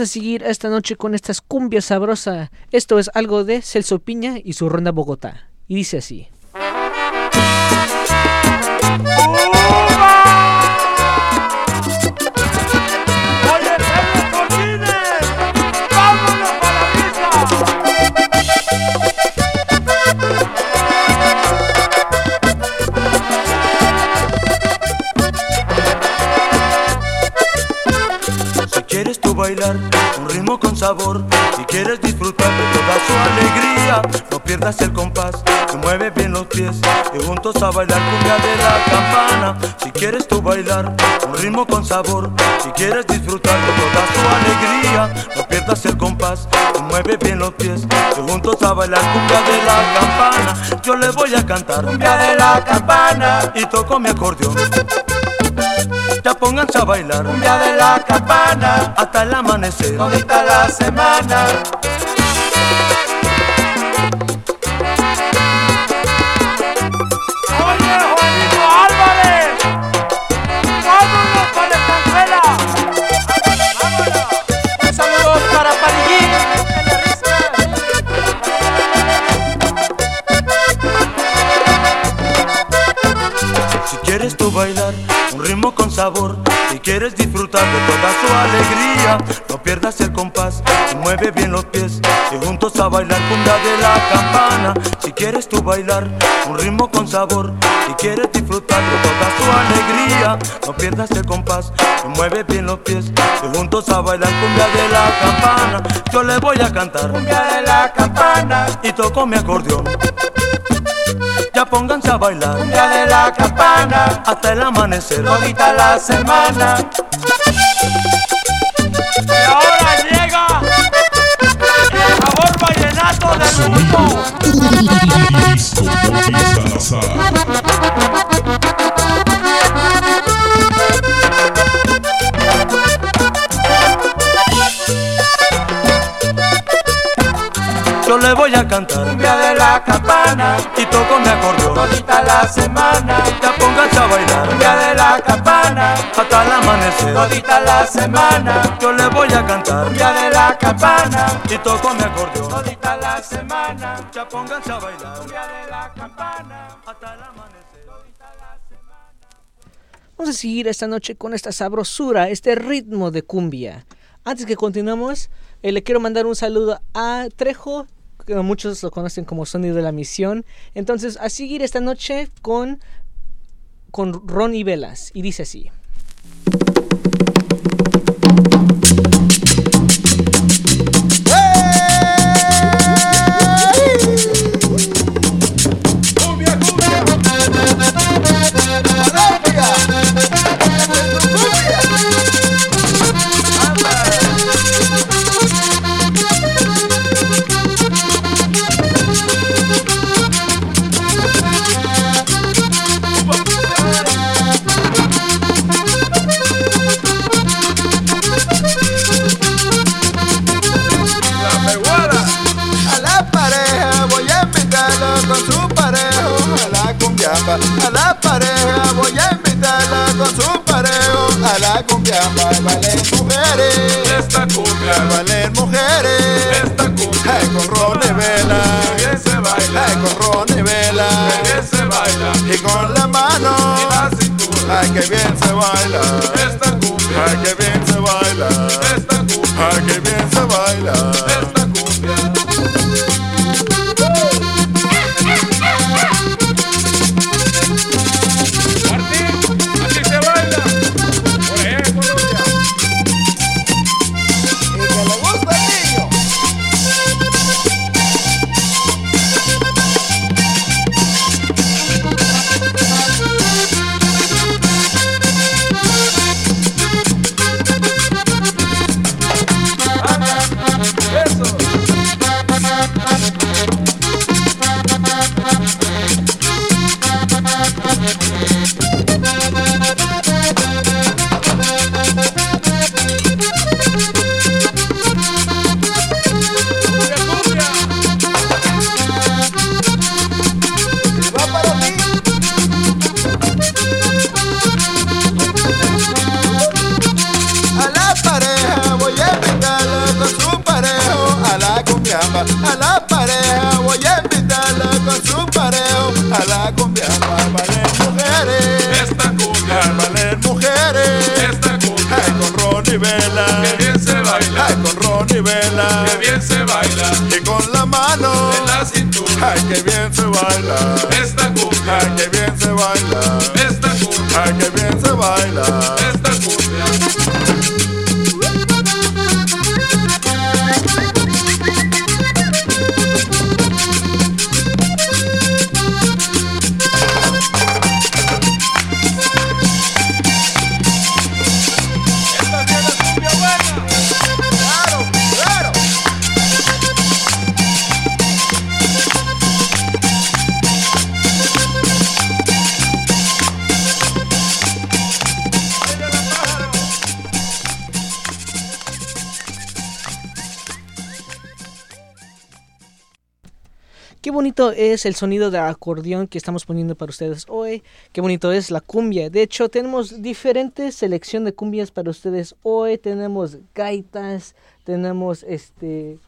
A seguir esta noche con estas cumbias sabrosa. Esto es algo de Celso Piña y su ronda Bogotá. Y dice así. Bailar un ritmo con sabor, si quieres disfrutar de toda su alegría, no pierdas el compás, se mueve bien los pies y juntos a bailar cumbia de la campana. Si quieres tú bailar un ritmo con sabor, si quieres disfrutar de toda su alegría, no pierdas el compás, se mueve bien los pies y juntos a bailar cumbia de la campana. Yo le voy a cantar cumbia de la campana y toco mi acordeón. Ya pónganse a bailar cumbia de la campana hasta el amanecer, todita la semana. Oye, Juanito Álvarez, vámonos con la escancela. Un saludo para. Si quieres tú bailar un ritmo con sabor, si quieres disfrutar de toda su alegría, no pierdas el compás, y mueve bien los pies y juntos a bailar cumbia de la campana. Si quieres tú bailar un ritmo con sabor, si quieres disfrutar de toda su alegría, no pierdas el compás, y mueve bien los pies y juntos a bailar cumbia de la campana. Yo le voy a cantar cumbia de la campana y toco mi acordeón. Ya pónganse a bailar cumbia de la campana hasta el amanecer, todita la semana. Y ahora llega el sabor vallenato del mundo. Yo le voy a cantar. Cumbia de la campana. Y toco mi acordeón. Todita la semana. Ya pónganse a bailar. Cumbia de la campana. Hasta el amanecer, todita la semana. Yo le voy a cantar. Cumbia de la campana. Y toco mi acordeón. Todita la semana. Ya pónganse a bailar. Cumbia de la campana. Hasta el amanecer. Vamos a seguir esta noche con esta sabrosura, este ritmo de cumbia. Antes que continuemos, eh, le quiero mandar un saludo a Trejo, muchos lo conocen como Sonido de la Misión. Entonces, a seguir esta noche con, con Ron y Velas. Y dice así. La cumbiamba. Valen mujeres, esta cumbia. Valen mujeres, esta cumbia. Ay, con ron y vela, que se baila. Ay, con ron y vela, que se baila. Y con la mano, y la cintura. Ay, que bien se baila. Esta cumbia. Ay, que bien es el sonido de acordeón que estamos poniendo para ustedes hoy. Qué bonito es la cumbia. De hecho, tenemos diferentes selección de cumbias para ustedes hoy. Tenemos gaitas, tenemos este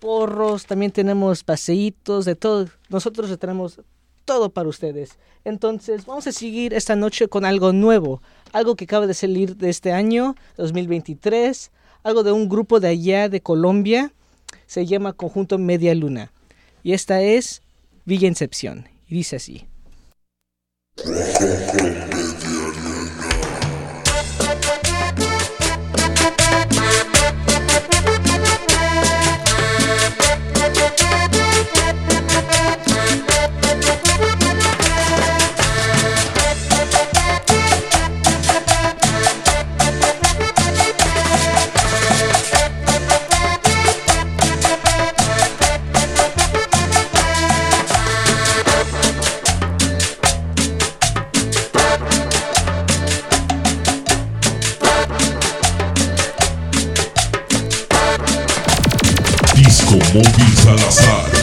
porros, también tenemos paseitos, de todo. Nosotros tenemos todo para ustedes. Entonces, vamos a seguir esta noche con algo nuevo, algo que acaba de salir de este año 2023, algo de un grupo de allá de Colombia. Se llama Conjunto Media Luna. Y esta es Villa Incepción. Y dice así. Disco Móvil Salazar.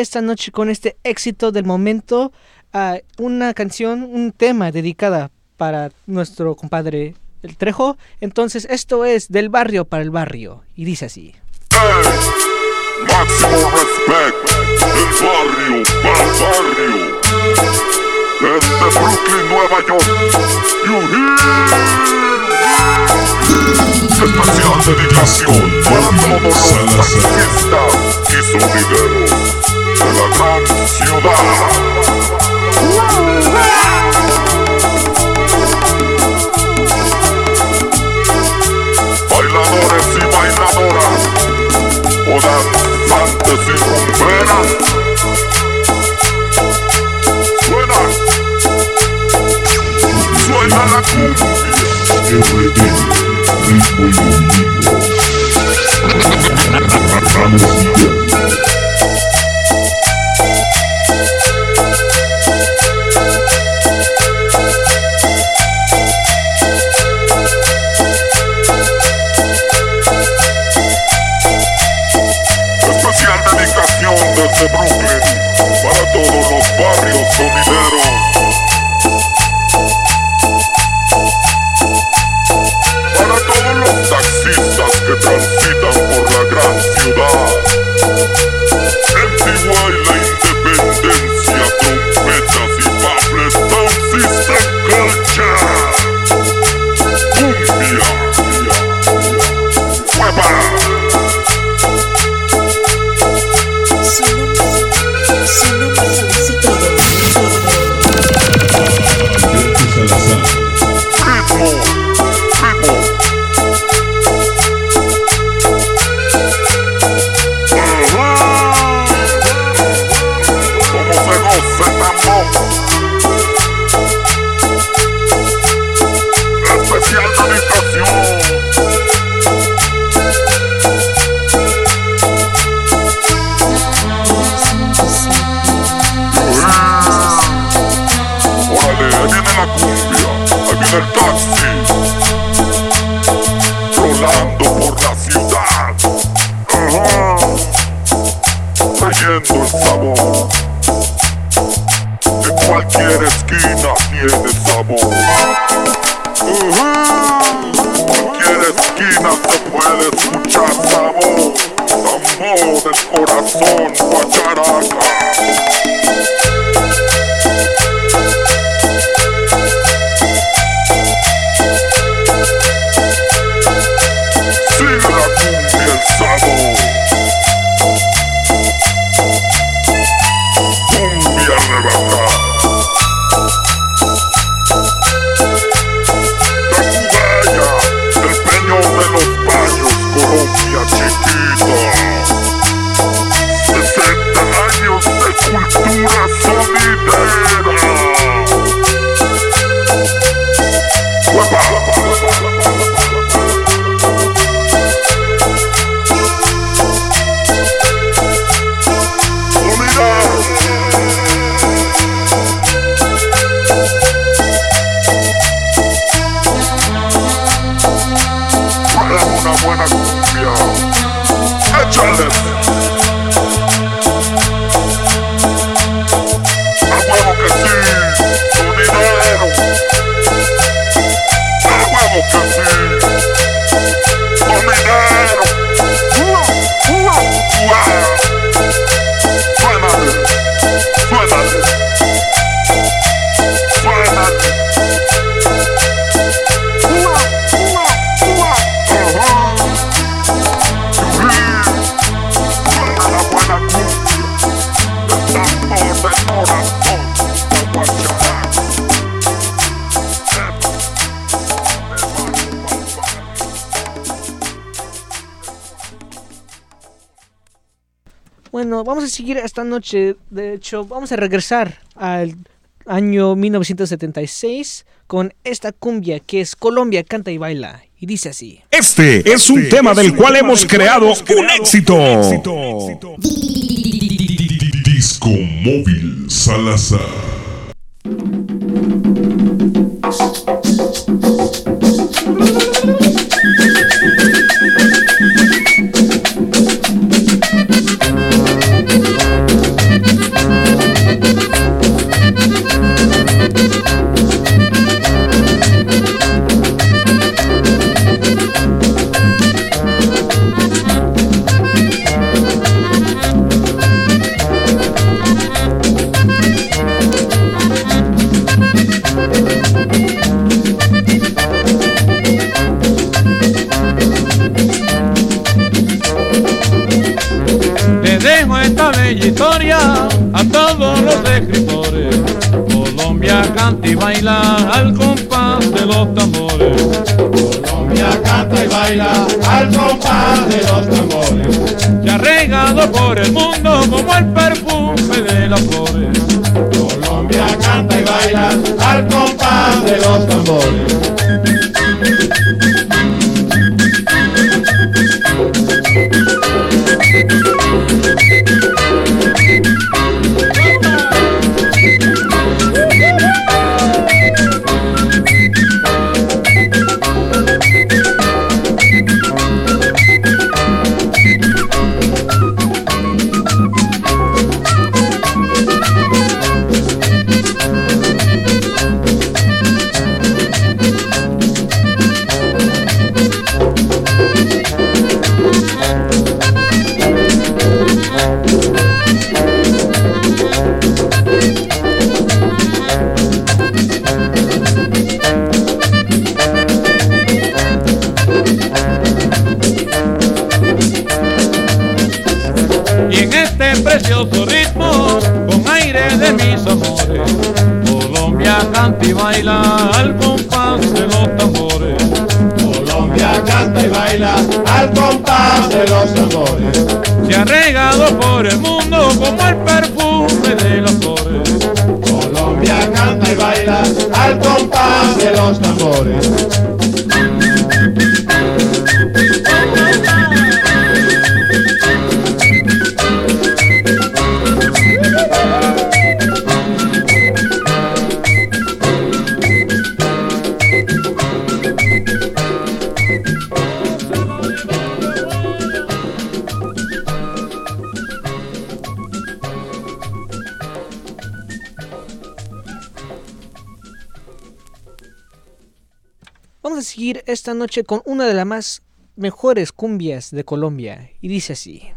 Esta noche con este éxito del momento. ah, una canción, un tema dedicada para nuestro compadre El Trejo. Entonces, esto es del barrio para el barrio. Y dice así. Máximo respect del barrio para el barrio. Desde Brooklyn, Nueva York. You hear? Especial dedicación para todos los taxistas y sonideros de la gran ciudad. Bailadores y bailadoras, o y rumberas. Suena, suena la cumbia. RD, ritmo y domingo. Ramos esta noche, de hecho, vamos a regresar al año 1976 con esta cumbia que es Colombia canta y baila. Y dice así. Este es un este tema del cual hemos creado un éxito. Disco móvil Salazar. Esta noche con una de las más mejores cumbias de Colombia. Y dice así.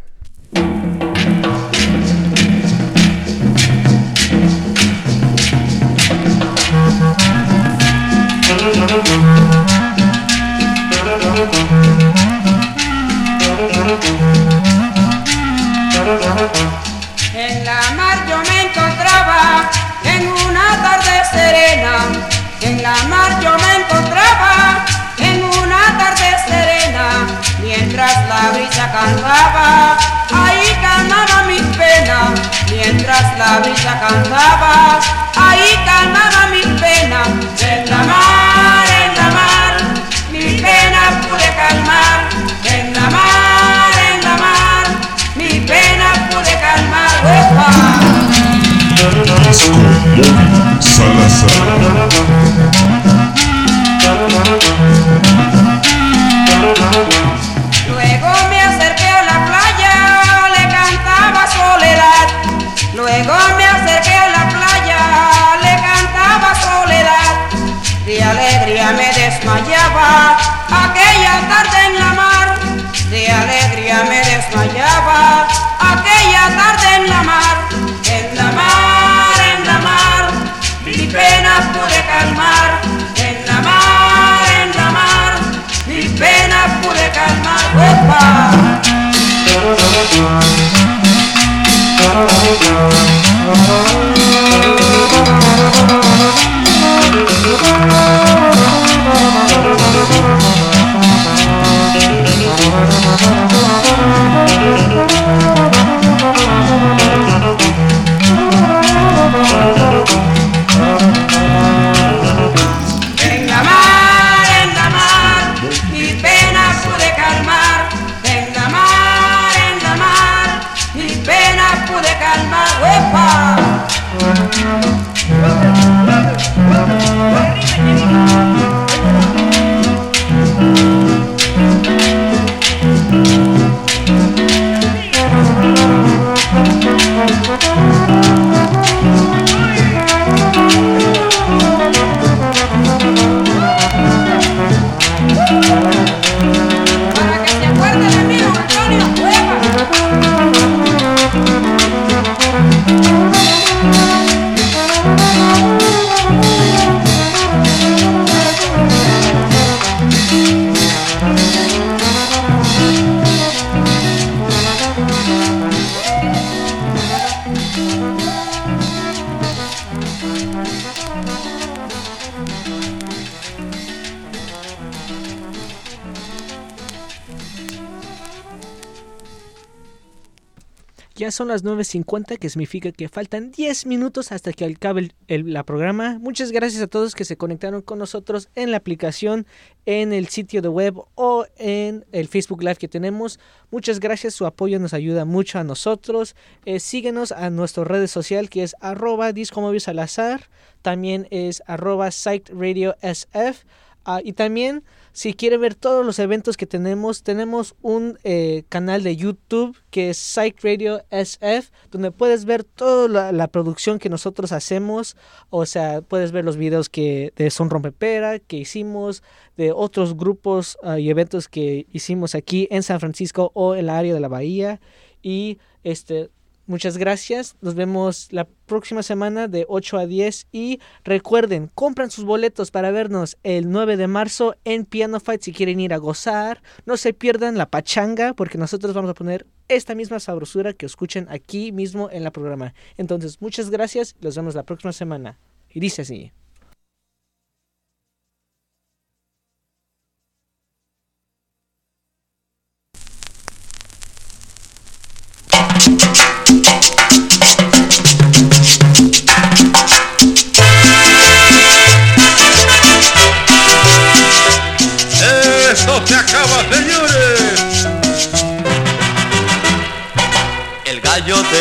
Son las 9.50, que significa que faltan 10 minutos hasta que acabe el, la programa. Muchas gracias a todos que se conectaron con nosotros en la aplicación, en el sitio de web o en el Facebook Live que tenemos. Muchas gracias, su apoyo nos ayuda mucho a nosotros. Eh, síguenos a nuestra red social que es arroba salazar. También es arroba site radio sf. Ah, y también, si quiere ver todos los eventos que tenemos, tenemos un eh, canal de YouTube que es Psych Radio SF, donde puedes ver toda la, producción que nosotros hacemos. O sea, puedes ver los videos que de Son Rompepera que hicimos, de otros grupos ah, y eventos que hicimos aquí en San Francisco o en la área de la Bahía. Y este. Muchas gracias. Nos vemos la próxima semana de 8 a 10. Y recuerden, compran sus boletos para vernos el 9 de marzo en Piano Fight si quieren ir a gozar. No se pierdan la pachanga porque nosotros vamos a poner esta misma sabrosura que escuchen aquí mismo en la programa. Entonces, muchas gracias. Los vemos la próxima semana. Y dice así.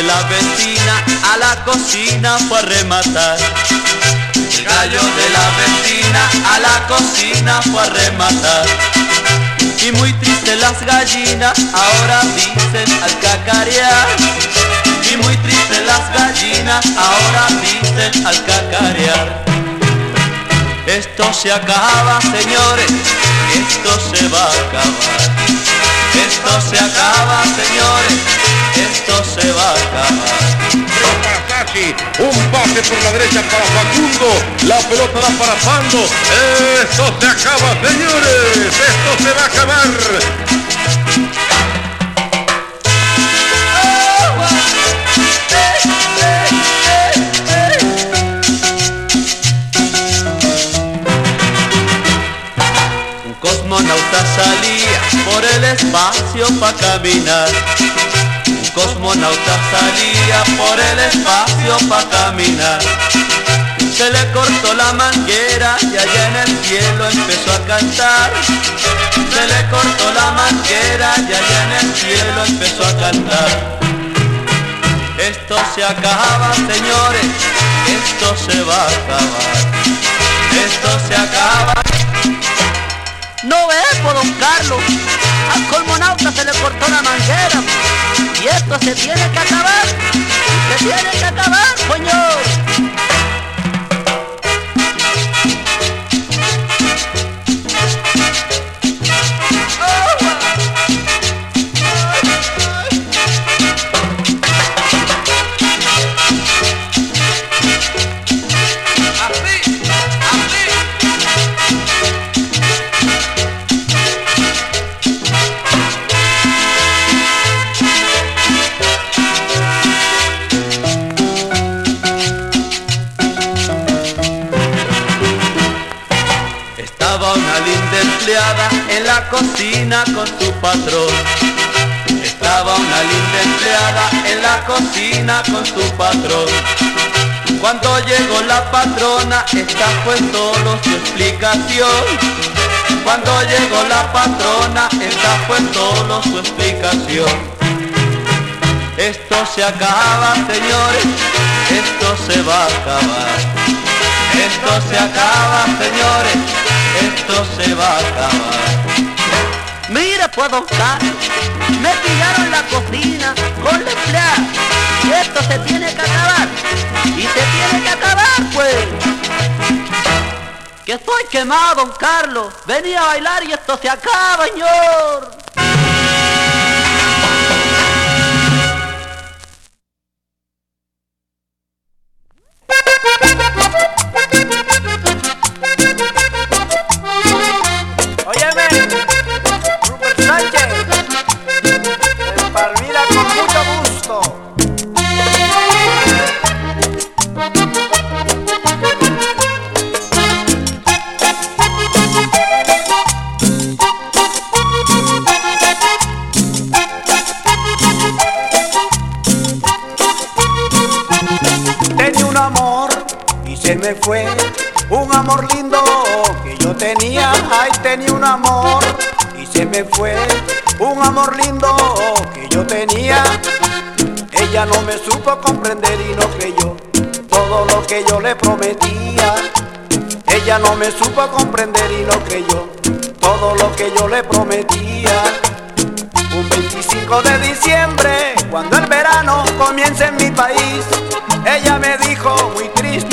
La vecina a la cocina fue a rematar. El gallo de la vecina a la cocina fue a rematar. Y muy triste las gallinas ahora dicen al cacarear. Y muy triste las gallinas ahora dicen al cacarear. Esto se acaba, señores, esto se va a acabar. Esto se acaba, señores, esto se va a acabar. Un pase por la derecha para Facundo, la pelota va para Pando, esto se acaba señores, esto se va a acabar. Cosmonauta salía por el espacio para caminar. Un cosmonauta salía por el espacio para caminar. Se le cortó la manguera y allá en el cielo empezó a cantar. Se le cortó la manguera y allá en el cielo empezó a cantar. Esto se acaba, señores, esto se va a acabar. Esto se acaba. No es por don Carlos. Al colmonauta se le cortó la manguera. Y esto se tiene que acabar. Se tiene que acabar, señor. En la cocina con su patrón. Estaba una linda empleada en la cocina con su patrón. Cuando llegó la patrona, esta fue solo su explicación. Cuando llegó la patrona, esta fue solo su explicación. Esto se acaba, señores, esto se va a acabar. Esto se acaba, señores, esto se va a acabar. Mira pues don Carlos, me pillaron la cocina con la empleada. Y esto se tiene que acabar. Y se tiene que acabar pues. Que estoy quemado, don Carlos. Venía a bailar y esto se acaba, señor. se me fue, un amor lindo que yo tenía, ay tenía un amor y se me fue, un amor lindo que yo tenía. Ella no me supo comprender y no creyó todo lo que yo le prometía. Ella no me supo comprender y no creyó todo lo que yo le prometía. Un 25 de diciembre, cuando el verano comienza en mi país,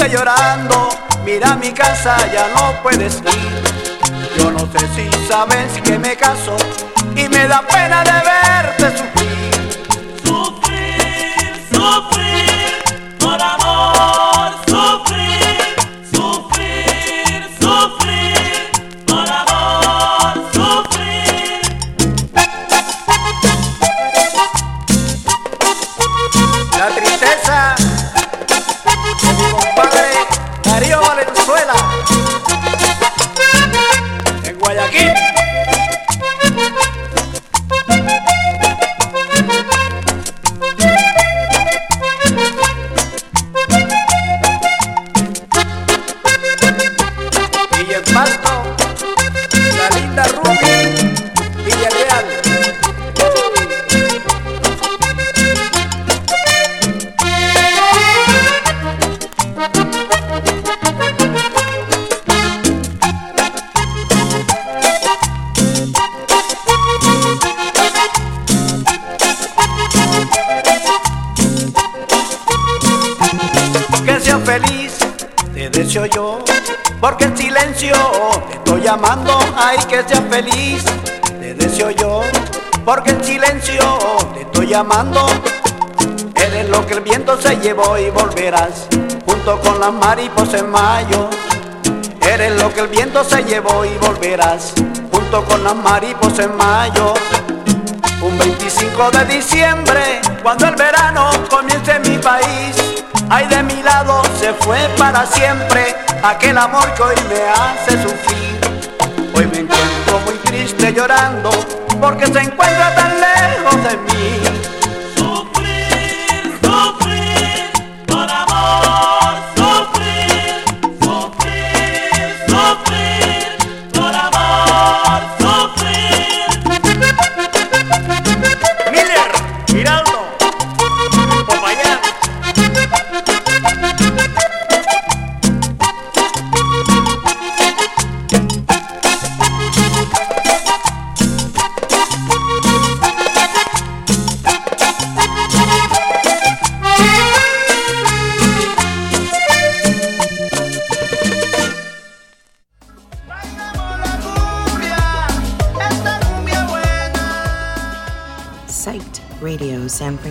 llorando, mira mi casa ya no puedes ir. Yo no sé si sabes que me caso y me da pena de verte sufrir. Sufrir, sufrir, Deseo yo porque en silencio te estoy llamando, ay que seas feliz, te deseo yo, porque en silencio te estoy llamando, eres lo que el viento se llevó y volverás, junto con las mariposas en mayo, eres lo que el viento se llevó y volverás, junto con las mariposas en mayo. Un 25 de diciembre, cuando el verano comience en mi país, ay de mi lado se fue para siempre aquel amor que hoy me hace sufrir. Hoy me encuentro muy triste llorando porque se encuentra tan lejos de mí.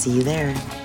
See you there.